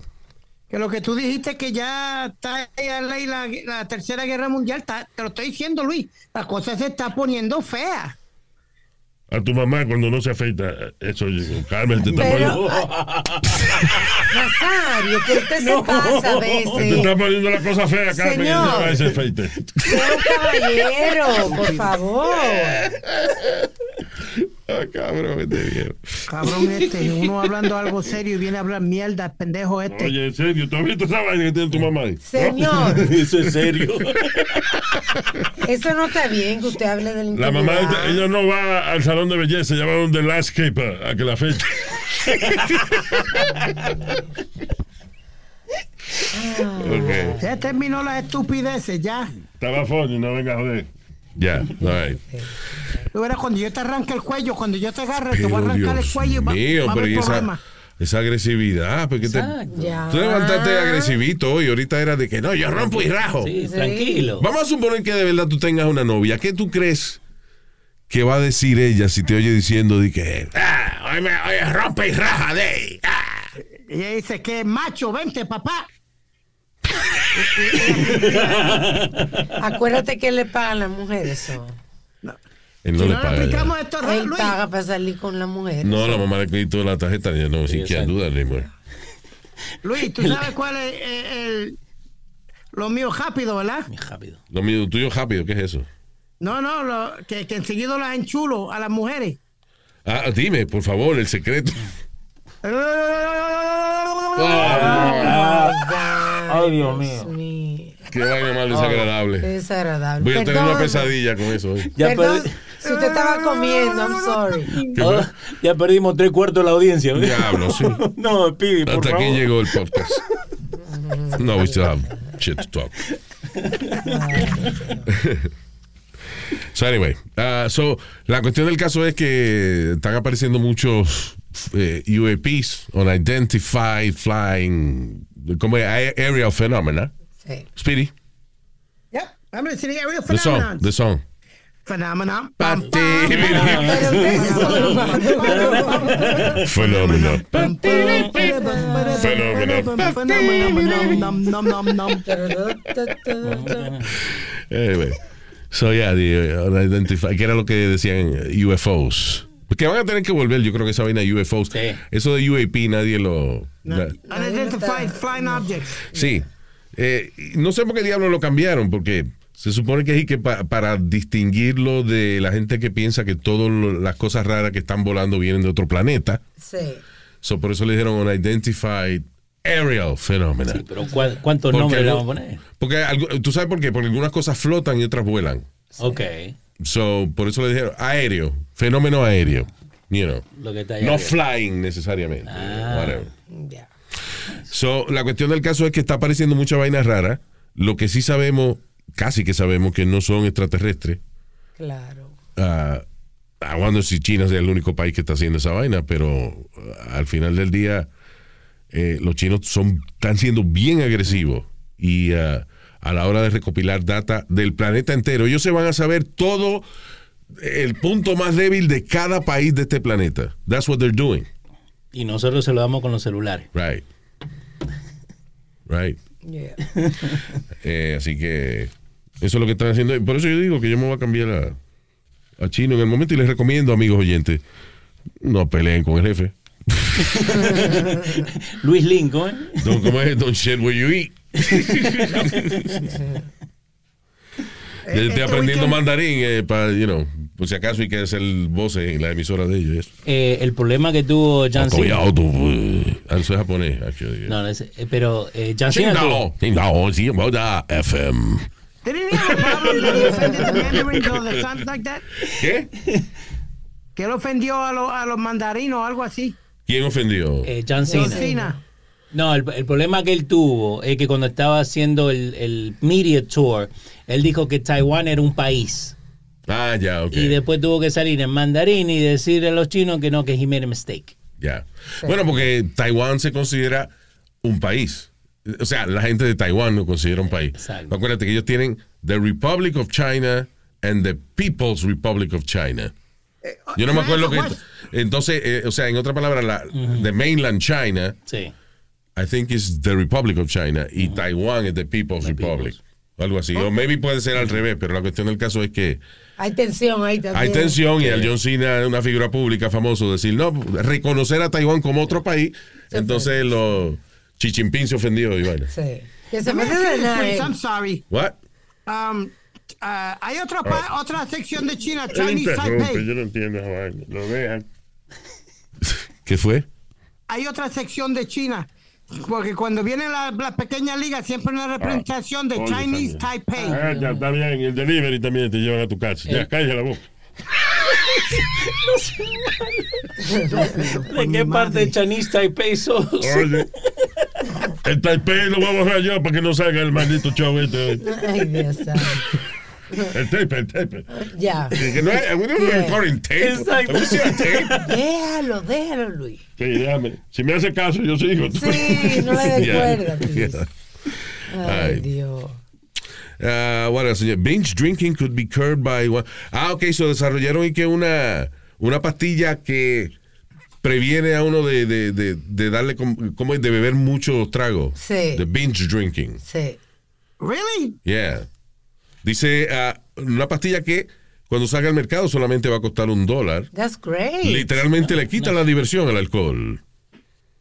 Que lo que tú dijiste que ya está la, la tercera guerra mundial, está- te lo estoy diciendo, Luis. La cosa se está poniendo fea. A tu mamá cuando no se afeita, eso, Carmen, te está Pero- poniendo, Nazario, que usted se pasa a te veces. está poniendo la cosa fea, Carmen, y Señor. no va a se afeite. Sea un caballero, por favor. Ah, cabrón, este viejo. Cabrón este, uno hablando algo serio y viene a hablar mierda, pendejo este. Oye, en serio, ¿tú has visto esa vaina que tiene tu mamá ahí? Señor, Eso es serio. eso no está bien que usted hable del La mamá, ella no va al salón de belleza, ella va donde landscaper a que la afeite. Ok. Ya terminó las estupideces, ya. Estaba funny, no venga a joder. Ya, all right. Tú verás, cuando yo te arranque el cuello, cuando yo te agarre, te voy a arrancar el cuello y va, va a pero haber y esa, problema. esa agresividad, porque te, tú levantaste agresivito hoy, ahorita era de que no, yo rompo y rajo. Sí, Sí. tranquilo. Vamos a suponer que de verdad tú tengas una novia. ¿Qué tú crees que va a decir ella si te oye diciendo de que ah, hoy me hoy rompe y raja de ah"? Y ella dice que macho, vente, papá. Acuérdate que le pagan las mujeres eso. Él no si le no le paga. ya. aplicamos esto, Él Luis, paga para salir con la mujer. No, la mamá le quitó la tarjeta, ya no, sin que duda ni mujer. Luis, tú sabes cuál es eh, el, lo mío rápido, ¿verdad? Rápido. Lo mío tuyo rápido, ¿qué es eso? No, no, lo, que, que enseguida las enchulo a las mujeres. Ah, dime, por favor, el secreto. Ay, Dios mío. mío. Qué vaina más desagradable. Qué desagradable. Voy a tener una pesadilla con eso hoy. Ya, Perdón, si usted estaba comiendo, I'm sorry. ¿Qué Oh, ya perdimos tres cuartos de la audiencia. Diablo, sí. No, Pidi, por Hasta favor. aquí llegó el podcast. No, we still have shit to talk. so anyway, uh, so la cuestión del caso es que están apareciendo muchos eh, UAPs, unidentified flying, como a- aerial phenomena. Sí. Speedy, Yep, I'm going to the song, phenomenon. the song. Phenomenon. Pero ustedes sí son humanos. Phenomena. Anyway, so yeah, the uh, unidentified, que era lo que decían uh, UFOs. Que van a tener que volver, yo creo que esa vaina de UFOs. Sí. Eso de UAP nadie lo... na- Unidentified flying objects. sí. Eh, no sé por qué diablos lo cambiaron, porque se supone que es que pa- para distinguirlo de la gente que piensa que todas las cosas raras que están volando vienen de otro planeta. Sí. So, por eso le dijeron unidentified aerial phenomena. Sí, pero ¿cuál- ¿cuántos Porque nombres le algo- vamos a poner? Porque tú sabes por qué, porque algunas cosas flotan y otras vuelan. Ok. So, por eso le dijeron aéreo, fenómeno aéreo. You know. Lo que No flying necesariamente. Ah. Whatever. Ya. So, la cuestión del caso es que está apareciendo mucha vaina rara. Lo que sí sabemos, casi que sabemos que no son extraterrestres. Claro. Ah, aguando si China es el único país que está haciendo esa vaina, pero ah, al final del día eh, los chinos son, están siendo bien agresivos y ah, a la hora de recopilar data del planeta entero, ellos se van a saber todo el punto más débil de cada país de este planeta. That's what they're doing. Y nosotros se lo damos con los celulares. Right. Right. Yeah. Eh, así que eso es lo que están haciendo. Por eso yo digo que yo me voy a cambiar a, a chino en el momento y les recomiendo, amigos oyentes, no peleen con el jefe. Luis Lincoln. Don't, ¿cómo es? Don't shit where you eat. Yo estoy aprendiendo mandarín eh, para, you know, por si acaso hay que hacer voz en la emisora de ellos. Eh, el problema que tuvo John Cena. Eh, Eso es japonés, actually. No, no es- eh, pero eh, John Cena tuvo- FM. Didn't he have a problem that he offended the mandarins or the something like that? ¿Qué? Que él ofendió a, los a los mandarinos o algo así. ¿Quién ofendió? eh, John Cena. John Cena. No, el, el problema que él tuvo es que cuando estaba haciendo el, el media tour, él dijo que Taiwán era un país. Ah, ya, ok. Y después tuvo que salir en mandarín y decirle a los chinos que no, que he made a mistake. Ya. Bueno, porque Taiwán se considera un país. O sea, la gente de Taiwán lo considera un país. Exacto. Acuérdate que ellos tienen The Republic of China and the People's Republic of China. Yo no me acuerdo que. Entonces, eh, o sea, en otra palabra, la, the mainland China, Sí. I think is the Republic of China y Taiwán es the People's Republic. Algo así. O maybe puede ser al revés, pero la cuestión del caso es que Hay tensión ahí también. hay tensión y al John Cena, una figura pública famoso, decir, no, reconocer a Taiwán como otro país, entonces los chichimpín se ofendió y bueno. Sí. Que se eh. I'm sorry. What? Um, uh, hay otra, pa- otra sección de China, Chinese Taipei. yo no entiendo. Lo dejan. ¿Qué fue? Hay otra sección de China. Porque cuando viene la, la pequeña liga siempre hay una representación de Oye, Chinese también. Taipei. Ah, ya está bien. El delivery también te llevan a tu casa. Ya, cállate la boca. ¿De qué parte de Chinese Taipei sos? Oye. El Taipei lo voy a borrar yo para que no salga el maldito show este. Ay, Dios santo. El tape, el tape. Ya. Que no es, we don't Yeah. record in tape. Exacto. Tape. Déjalo, déjalo, Luis. Sí, déjame. Si me hace caso, yo sigo. Sí, no le des Yeah. Yeah. Ay, Ay. Dios. Uh, what else? Binge drinking could be cured by... one- Ah, ok, so desarrollaron y que una, una pastilla que previene a uno de, de, de, de darle, com- como de beber mucho trago. Sí. De binge drinking. Sí. Really? Yeah. Dice, ah, una pastilla que cuando salga al mercado solamente va a costar un dólar. That's great. Literalmente le quita la diversión al alcohol.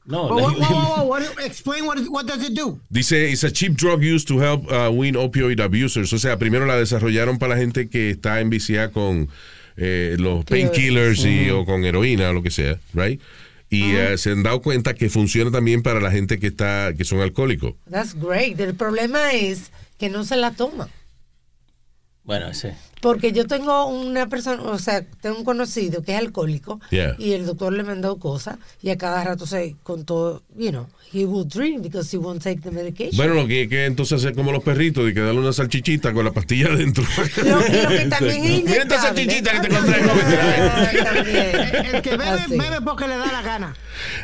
No, whoa, whoa, whoa, what, explain what, what does it do? Dice, it's a cheap drug used to help uh, wean opioid abusers. O sea, primero la desarrollaron para la gente que está enviciada con eh, los painkillers y o con heroína o lo que sea, right? Y eh, se han dado cuenta que funciona también para la gente que está que son alcohólicos. That's great. El problema es que no se la toma. Bueno, sí. Porque yo tengo una persona, o sea, tengo un conocido que es alcohólico Yeah. y el doctor le mandó cosas y a cada rato se contó, you know, he will drink because he won't take the medication. Bueno, lo que hay que entonces hacer como los perritos y que darle una salchichita con la pastilla adentro. Lo, lo que también es Mira esta salchichita que te encontré. El que bebe, Así. bebe porque le da la gana.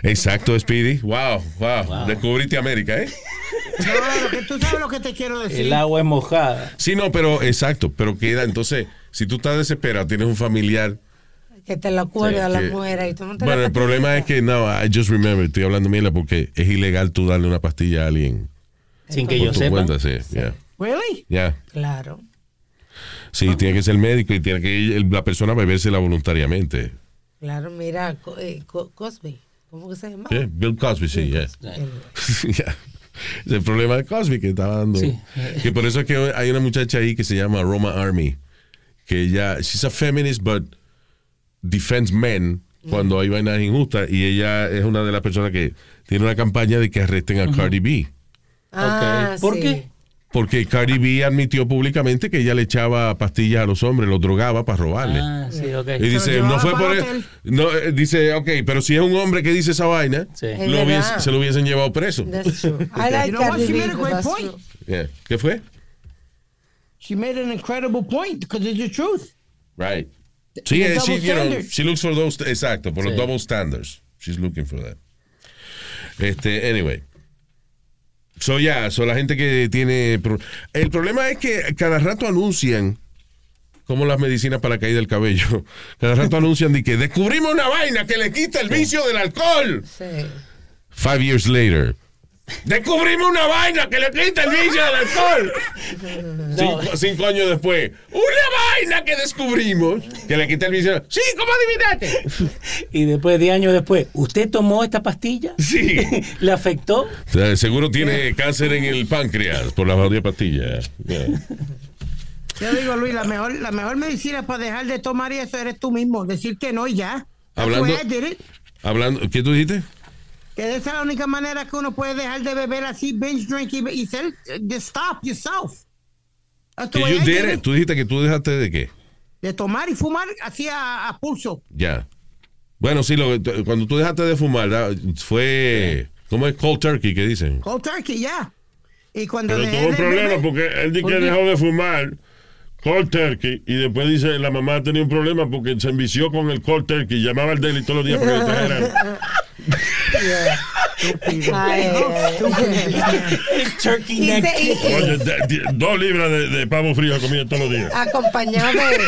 Exacto, Speedy. Wow, wow, Wow. Descubriste América, ¿eh? No, lo que, tú sabes lo que te quiero decir. El agua es mojada. Sí, no, pero exacto, pero queda. Entonces, si tú estás desesperado, tienes un familiar. Que te la acuerda la que- mujer y tú no te Bueno, la el problema es que, no, I just remember, estoy hablando mierda porque es ilegal tú darle una pastilla a alguien. Sin que yo sepa. cuenta, sí. Ya. Really? ya. Claro. Sí, tiene que ser médico y tiene que el- la persona bebérsela voluntariamente. Claro, mira, eh, Co- Cosby, ¿cómo que se llama? Yeah, Bill Cosby, sí. Ya. Es el problema de Cosby que estaba dando. Sí. Que por eso es que hay una muchacha ahí que se llama Roma Army, que ella, she's a feminist, but defends men cuando hay vainas injustas y ella es una de las personas que tiene una campaña de que arresten a Cardi B. Ah. ¿Por sí. qué? Porque Cardi B admitió públicamente que ella le echaba pastillas a los hombres, los drogaba para robarle. Ah, sí, ok. Y dice, no fue por hotel. no, eh, dice, ok, pero si es un hombre que dice esa vaina, Sí. Es lo hubiese- verdad. se lo hubiesen llevado preso. That's true. I like You know? Cardi B, a great point. Yeah. ¿Qué fue? She made an incredible point because it's the truth. Right. Sí, The eh, she, double you know, she looks for those, exacto, por los Sí. double standards. She's looking for that. Este, anyway. So, ya, so la gente que tiene... El problema es que cada rato anuncian como las medicinas para caída del cabello. Cada rato anuncian de que descubrimos una vaina que le quita el vicio del alcohol. Sí. Five years later. Descubrimos una vaina que le quita el vicio del alcohol. Cinco, cinco años después. Una vaina que descubrimos que le quita el vicio. Sí, ¿cómo adivinaste? Y después, 10 años después, ¿usted tomó esta pastilla? Sí. ¿Le afectó? O sea, seguro tiene cáncer en el páncreas por la jodida pastilla. Yeah. Yo digo, Luis, la mejor, la mejor medicina para dejar de tomar y eso eres tú mismo. Decir que no y ya. Hablando-. Hablando, ¿qué tú dijiste? Que esa es la única manera que uno puede dejar de beber así, binge drink y, y ser, just stop yourself. Que you did it. Tú dijiste que tú dejaste de qué? De tomar y fumar así a, a pulso. Ya. Bueno, sí, lo, cuando tú dejaste de fumar, fue. ¿Cómo es cold turkey? ¿Qué dicen? Cold turkey, ya. Y cuando Pero tuvo un problema beber- porque él dice ¿Por que dejó de fumar cold turkey y después dice la mamá tenía un problema porque se envició con el cold turkey llamaba al deli todos los días para que le trajeran Ay. Turkey Y neck. y- y- Oye, de- de- dos libras de, de pavo frío comía todos los días acompañado de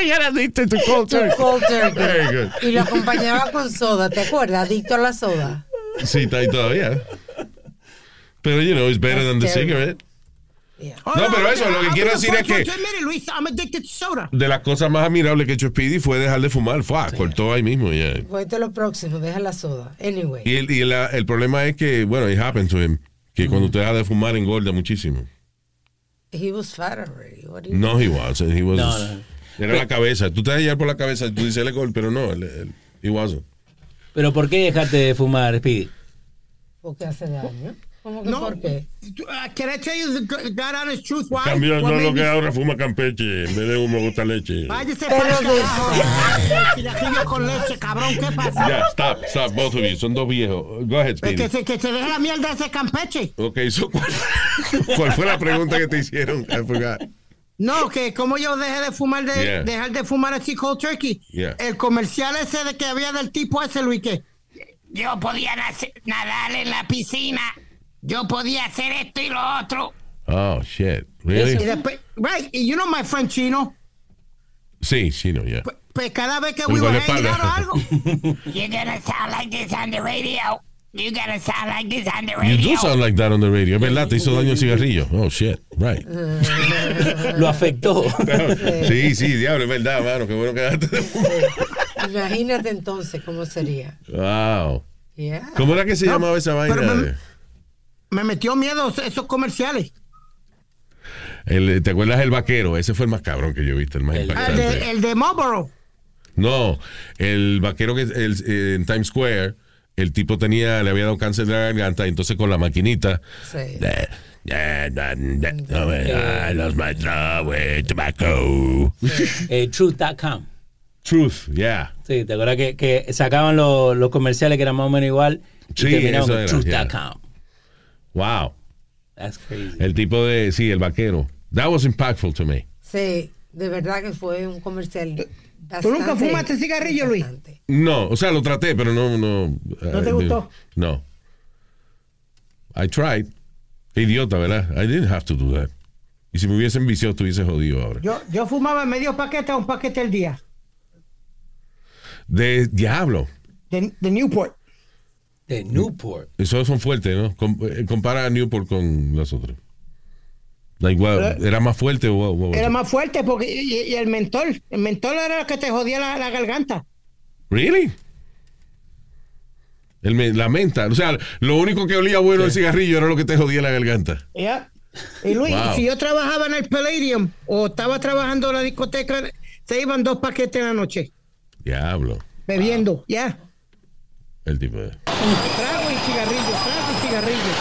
Ella era adicta tu cold tu cold turkey. Very good. Y lo acompañaba con soda, ¿te acuerdas? Adicto a la soda. Sí, está ahí todavía. Pero, you know, it's better than the That's terrible. cigarette. Yeah. No, pero eso, lo que quiero decir es que-. De las cosas más admirables que ha hecho Speedy fue dejar de fumar. Fue, cortó ahí mismo. ya. Voy a lo próximo, deja la soda. Anyway. Y, el, y la- el problema es que, bueno, it happened to him. Que cuando usted deja de fumar engorda muchísimo. He was fat already. What do you No, he wasn't. He was, No, no. Era la cabeza. Tú te das llevar por la cabeza y tú dices el gol, pero no, él- he wasn't. ¿Pero por qué dejaste de fumar, Speedy? Porque hace daño. ¿Cómo que No. por qué? Uh, can I tell you the God honest truth? Why? no lo que ahora fuma campeche en vez de humo gusta leche Váyase para carajo. Con leche, cabrón, ¿qué pasa? Ya, stop, stop, both of you. Son dos viejos. Go ahead, Es Speedy. que se, que se deje la mierda ese campeche. Ok, so, ¿cuál, cuál fue la pregunta que te hicieron? I forgot. No, que como yo dejé de fumar, de, Yeah. dejar de fumar así cold turkey. Yeah. El comercial ese de que había del tipo ese, Luis, que Yo podía nadar en la piscina. Yo podía hacer esto y lo otro. Oh, shit. y Really? después, right, y you know my friend Chino, Sí, sí, no, ya. pues, pues cada vez que we were hanging out o algo, You're gonna sound like this on the radio. You're gonna sound like this on the You radio. do sound like that on the radio. Es verdad, te hizo daño el cigarrillo. Oh, shit. Right. Lo afectó. Sí, sí, diablo, es verdad, mano. Qué bueno que. Imagínate entonces cómo sería. Wow. Yeah. ¿Cómo era que se No, llamaba esa vaina? Me- me metió miedo esos comerciales. El- ¿Te acuerdas el vaquero? Ese fue el más cabrón que yo he visto, el más El- de, el de Marlboro. No, el vaquero que el- eh, en Times Square, el tipo tenía, le había dado cáncer de la garganta, y entonces con la maquinita. Sí. eh, I lost my job with tobacco. Eh, Truth.com. Truth, yeah. Sí, ¿te acuerdas que, que sacaban los, los comerciales que eran más o menos igual? Y Sí, terminaban con Truth.com. Wow. That's crazy. El tipo de, sí, el vaquero. That was impactful to me. Sí, de verdad que fue un comercial. ¿Tú nunca fumaste cigarrillo, Luis? No, o sea, lo traté, pero no, no. ¿No te eh, gustó? No. I tried. Idiota, ¿verdad? I didn't have to do that. Y si me hubiesen viciado, estuviese jodido ahora. Yo, yo fumaba medio paquete a un paquete al día. De diablo. De, de Newport. De Newport. Esos son fuertes, ¿no? Com- eh, compara a Newport con las otras. Da igual, ¿era más fuerte o- Era más fuerte porque y, y el mentol. El mentol era el que te jodía la, la garganta. ¿Really? El me- la menta. O sea, lo único que olía bueno el cigarrillo era lo que te jodía la garganta. Ya. Y Luis, Wow. si yo trabajaba en el Palladium o estaba trabajando en la discoteca, se iban dos paquetes en la noche Diablo. bebiendo. Ya. El tipo de. Trago y cigarrillo, trago y cigarrillo.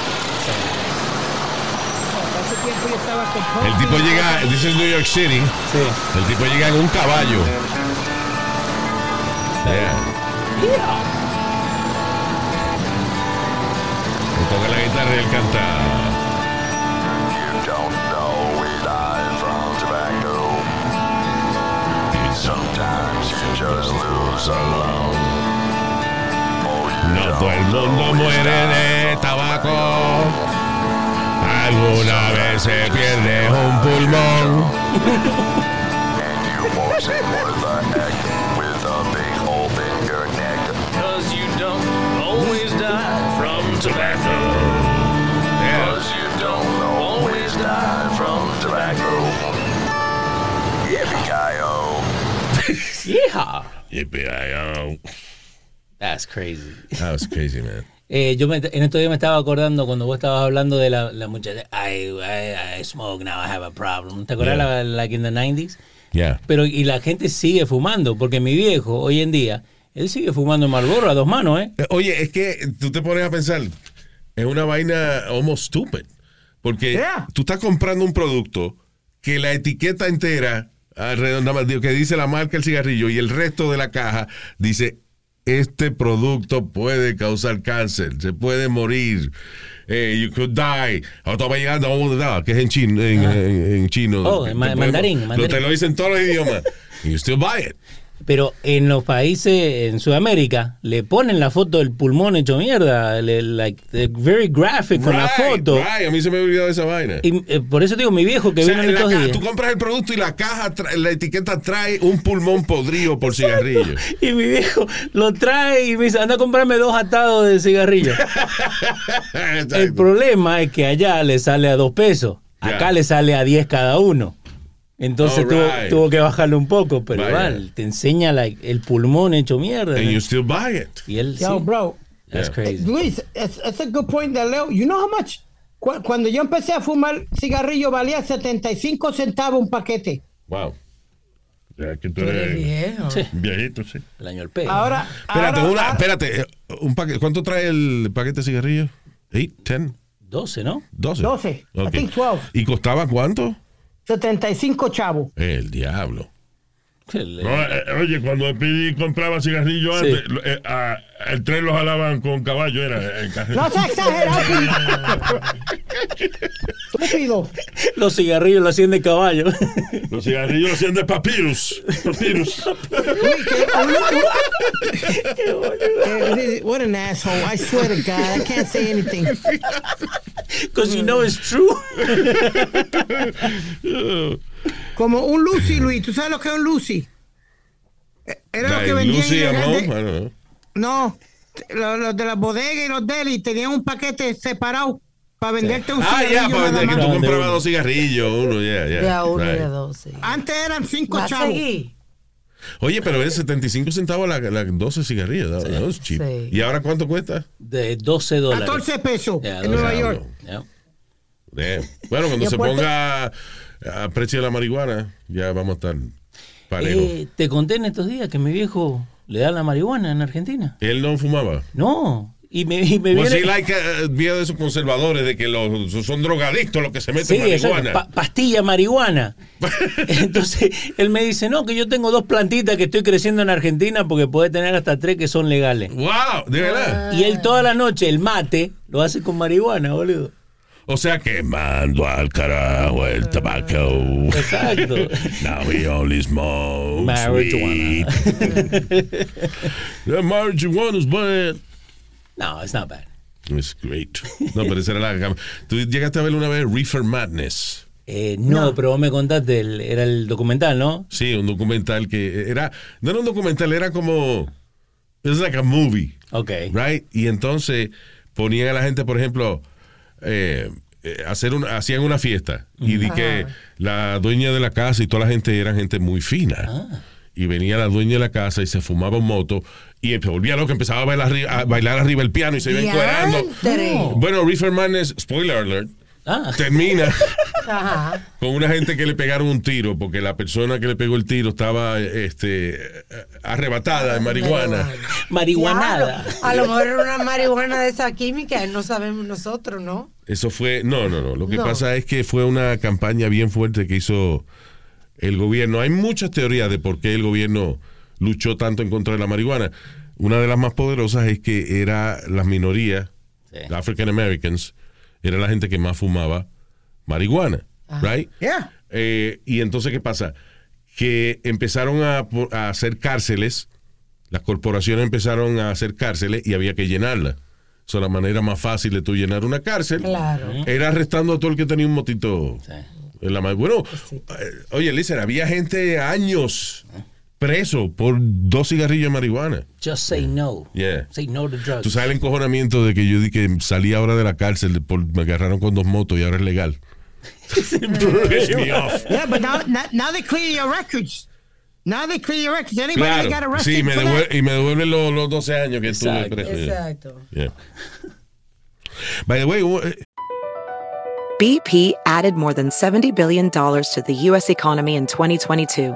No, Hace tiempo yo estaba con El tipo llega, dice New York City. Sí. El tipo llega en un caballo. Yeah. Toca la guitarra y él canta. Sometimes you just lose alone. Oh, you No todo el mundo muere de tabaco. alguna vez se pierde un pulmón. And you won't say more the heck with a big hole in your neck. Cause you don't always die from tobacco. Cause you don't always die from tobacco. Yippee-ki-yo. Yeehaw. Yippee-ki-yo. That's crazy. That was crazy, man. Eh, yo me- en estos días me estaba acordando cuando vos estabas hablando de la, la muchacha. I, I, I smoke now, I have a problem. ¿Te acuerdas Yeah. la, like in the 90s? Yeah. Pero y la gente sigue fumando, porque mi viejo hoy en día, él sigue fumando Marlboro a dos manos, ¿eh? Eh, Oye, es que tú te pones a pensar, es una vaina almost stupid. Porque Yeah. tú estás comprando un producto que la etiqueta entera, alrededor, nada más, digo, que dice la marca del cigarrillo y el resto de la caja dice, este producto puede causar cáncer, se puede morir. eh, you could die. Que es en chino. En, en- en chino Oh, en mandarín, Lo, mandarín. te lo dicen todos los idiomas. You still buy it. Pero en los países, en Sudamérica, le ponen la foto del pulmón hecho mierda, le- like, the very graphic con la foto. right. A mí se me ha olvidado esa vaina. Y eh, por eso digo, mi viejo que O sea, vino en estos días. tú compras el producto y la caja, la etiqueta trae un pulmón podrido por cigarrillo. Y mi viejo lo trae y me dice, anda a comprarme dos atados de cigarrillo. El problema es que allá le sale a dos pesos. Acá le sale a 10 cada uno. Entonces tuvo, tuvo que bajarle un poco, pero igual, te enseña like, el pulmón hecho mierda. And ¿no? you still buy it. Y él Yo, sí, bro. that's Yeah. crazy. Luis, it's, it's a good point that Leo. You know how much? Cu- Cuando yo empecé a fumar cigarrillo valía 75 centavos un paquete. Wow. Ya que tú Tú eres eres viejo. Sí. viejito, sí. El año del peo. Ahora, Espérate, ahora- una, ahora- espérate. eh, Un paquete, ¿Cuánto trae el paquete de cigarrillos? ¿8, 10, 12, ¿no? 12? 12. I Ok. think 12. ¿Y costaba cuánto? 75 chavos. El diablo. No, eh, oye, cuando Pidi compraba cigarrillos Sí. antes, lo- eh, a- el tren los jalaban con caballo, era eh. No seas exagerado. Estúpido. Los cigarrillos lo hacían de caballo. Los cigarrillos hacían de papyrus. Papyrus. Eh, What an asshole. I swear to God, I can't say anything. Because you know it's true. Como un Lucy, Luis. ¿Tú sabes lo que es un Lucy? Eh, Era lo que vendían Lucy en el- Amon, de-. No, los, los de las bodegas y los delis tenían un paquete separado para venderte un Ah, cigarrillo. ya, para vender que tú comprabas dos cigarrillos, uno, ya, ya. De a uno y Right. de dos, sí. Antes eran cinco chavos. Oye, pero es 75 centavos la, la 12 cigarrillos. was cheap. Sí. ¿Y ahora cuánto cuesta? De 12 dólares. 14 pesos Ya, en Nueva. York. Yeah. Bueno, cuando se ponga a precio de la marihuana, ya vamos a estar parejos. Eh, te conté en estos días que mi viejo le da la marihuana en Argentina. Él no fumaba. No. Y me, y me Pues viene... sí, like, uh, de esos conservadores de que los, son drogadictos los que se meten Sí, marihuana. pa- pastilla marihuana. Entonces, él me dice, no, que yo tengo dos plantitas que estoy creciendo en Argentina porque puede tener hasta tres que son legales. wow, de verdad. Y él toda la noche, el mate, lo hace con marihuana, boludo. O sea, quemando al carajo el tabaco. Exacto. Now he only smokes Marijuana. weed. The marijuana is bad. No, it's not bad. It's great. No, pero esa era la gama. Tú llegaste a ver una vez Reefer Madness. Eh, no, pero vos me contaste, el- era el documental, ¿no? Sí, un documental que era. No era un documental, era como. Es like a movie. Ok. Right? Y entonces ponían a la gente, por ejemplo, eh, hacer hacían una fiesta y di que la dueña de la casa y toda la gente eran gente muy fina. Y venía la dueña de la casa y se fumaba un moto y se volvía loco, empezaba a bailar, a bailar arriba el piano y se iba encuerando. Bueno, Reefer Madness, spoiler alert, Ah, termina Ajá. con una gente que le pegaron un tiro porque la persona que le pegó el tiro estaba este, arrebatada de marihuana. marihuanada. Claro, a lo mejor era una marihuana de esa química, no sabemos nosotros, ¿no? Eso fue, no, no, no. Lo que No. pasa es que fue una campaña bien fuerte que hizo el gobierno. Hay muchas teorías de por qué el gobierno luchó tanto en contra de la marihuana. Una de las más poderosas es que era las minorías, Sí. los African Americans, era la gente que más fumaba marihuana, right? Yeah. Eh, y entonces, ¿qué pasa? Que empezaron a, hacer cárceles, las corporaciones empezaron a hacer cárceles y había que llenarlas. So, la manera más fácil de tú llenar una cárcel Claro. era arrestando a todo el que tenía un motito. En la bueno, eh, oye, Lisa, había gente años preso por dos cigarrillos de marihuana. Just say no. Yeah. Say no to drugs. Tú sabes el encojonamiento de que yo di que salí ahora de la cárcel, por, me agarraron con dos motos y ahora es legal. Pissed me off. Yeah, but now, now, they clear your records. Now they clear your records. Anybody that got Claro, arrested sí, me for devuel- that? y me devuelven los, los 12 años que estuve Exacto. preso. yeah. Exacto. Yeah. By the way, BP added more than $70 billion to the U.S. economy in 2022.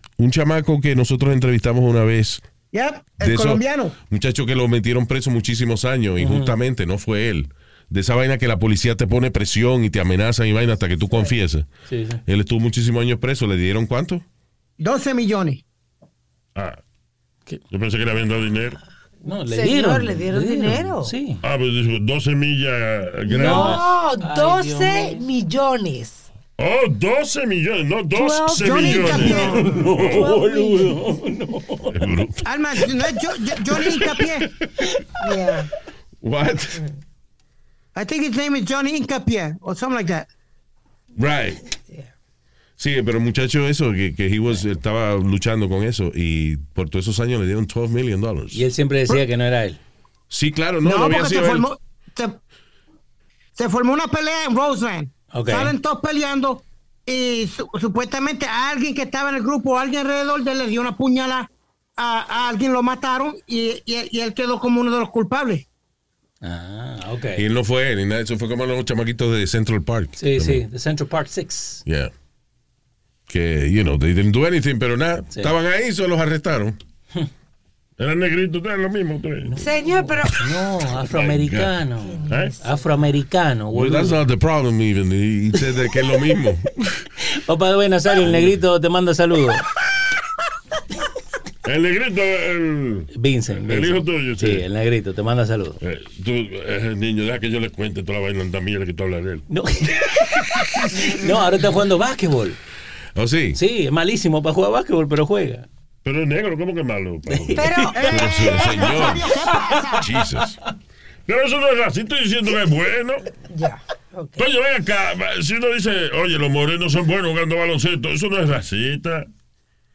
un chamaco que nosotros entrevistamos una vez? Yep, el esos colombiano. Muchacho que lo metieron preso muchísimos años y justamente no fue él. De esa vaina que la policía te pone presión y te amenazan y vaina hasta que tú confieses. Sí, sí. Él estuvo muchísimos años preso. ¿Le dieron cuánto? 12 millones. Ah. Yo pensé que le habían dado dinero. No, le Señor, dieron. le dieron dinero. Sí. Ah, pues dijo 12 millas grandes. No, Dios 12 millones. Oh, 12 millones, no 12 Johnny millones. No, boludo. Alma, no es Jo- Jo- Johnny Incapié. Yeah. What? I think his name is Johnny Incapié or something like that. Right. Sí, pero muchacho eso, que, que he was- estaba luchando con eso y por todos esos años le dieron 12 million dollars. Y él siempre decía que no era él. Sí, claro, no, no, había porque se sido él. formó, se, se formó una pelea en Roseland. Ok. Salen todos peleando y su- supuestamente a alguien que estaba en el grupo, alguien alrededor de él le dio una puñalada a, a alguien, lo mataron y, y- y él quedó como uno de los culpables. Ah, ok. Y él no fue él, ni nada, eso fue como los chamaquitos de Central Park. Sí, también. sí, The Central Park 6. Yeah. Que, you know, they didn't do anything, pero nada, Sí. estaban ahí, solo los arrestaron. Eran negritos, ustedes lo mismo. ustedes. Señor, pero No, afroamericano. ¿Eh? Afroamericano, Well, that's not the problem even. He he said that que es lo mismo. Papá de Nazario, el negrito te manda saludos. El negrito, el, Vincent. el hijo Vincent. tuyo, sí. Sí, el negrito te manda saludos. Eh, tú, eh, niño, deja que yo le cuente toda la vaina también que tú hablas de él. No. no, ahora está jugando básquetbol. ¿Oh, sí? Sí, es malísimo para jugar básquetbol, pero juega. Pero es negro, ¿cómo que es malo? Pablo? pero Pero sí, señor. Jesus. Pero eso no es así, estoy diciendo que es bueno. ya. ok. Oye, ven acá, si uno dice, oye, los morenos son buenos jugando baloncesto, eso no es racista.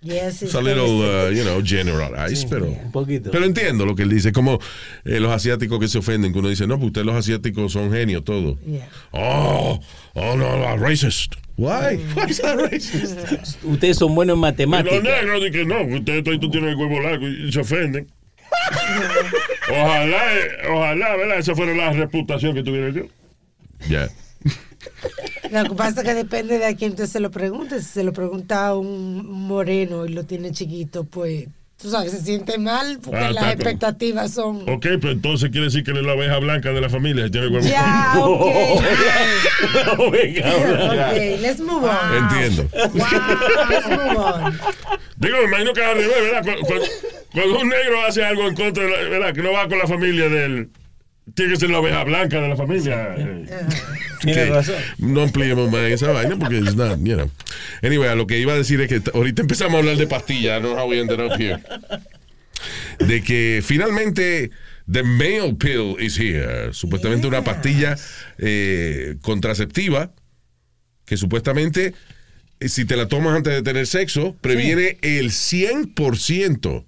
Yes, It's a little, uh, you know, generalized, pero... Un poquito. Pero entiendo lo que él dice, como eh, los asiáticos que se ofenden, que uno dice, no, pues ustedes los asiáticos son genios, todo. Yeah. Oh, oh, no, no, racist. Why? Why is that racist? Ustedes son buenos en Y los matemáticas. negros dicen que no, ustedes todos tienen el huevo largo y se ofenden. Ojalá, eh, ojalá, ¿verdad? Esa fuera la reputación que tuviera yo. Yeah. Lo que pasa es que depende de a quién se lo pregunte. Si se lo pregunta a un moreno y lo tiene chiquito, pues tú sabes, se siente mal porque Ah, las expectativas son. Ok, pues entonces quiere decir que él es la oveja blanca de la familia. Ya. Venga, ok, let's move on. Entiendo. Let's move on. Digo, me imagino que al revés, ¿verdad? Cu- Cuando, cuando un negro hace algo en contra de la, ¿verdad? Que no va con la familia del. Tiene que ser la oveja blanca de la familia. eh. Razón. No ampliemos más esa vaina porque it's not, you know. Anyway, a lo que iba a decir es que ahorita empezamos a hablar de pastillas. I don't know how we ended up here. De que finalmente the male pill is here. Supuestamente una pastilla eh, contraceptiva que supuestamente eh, si te la tomas antes de tener sexo previene el 100%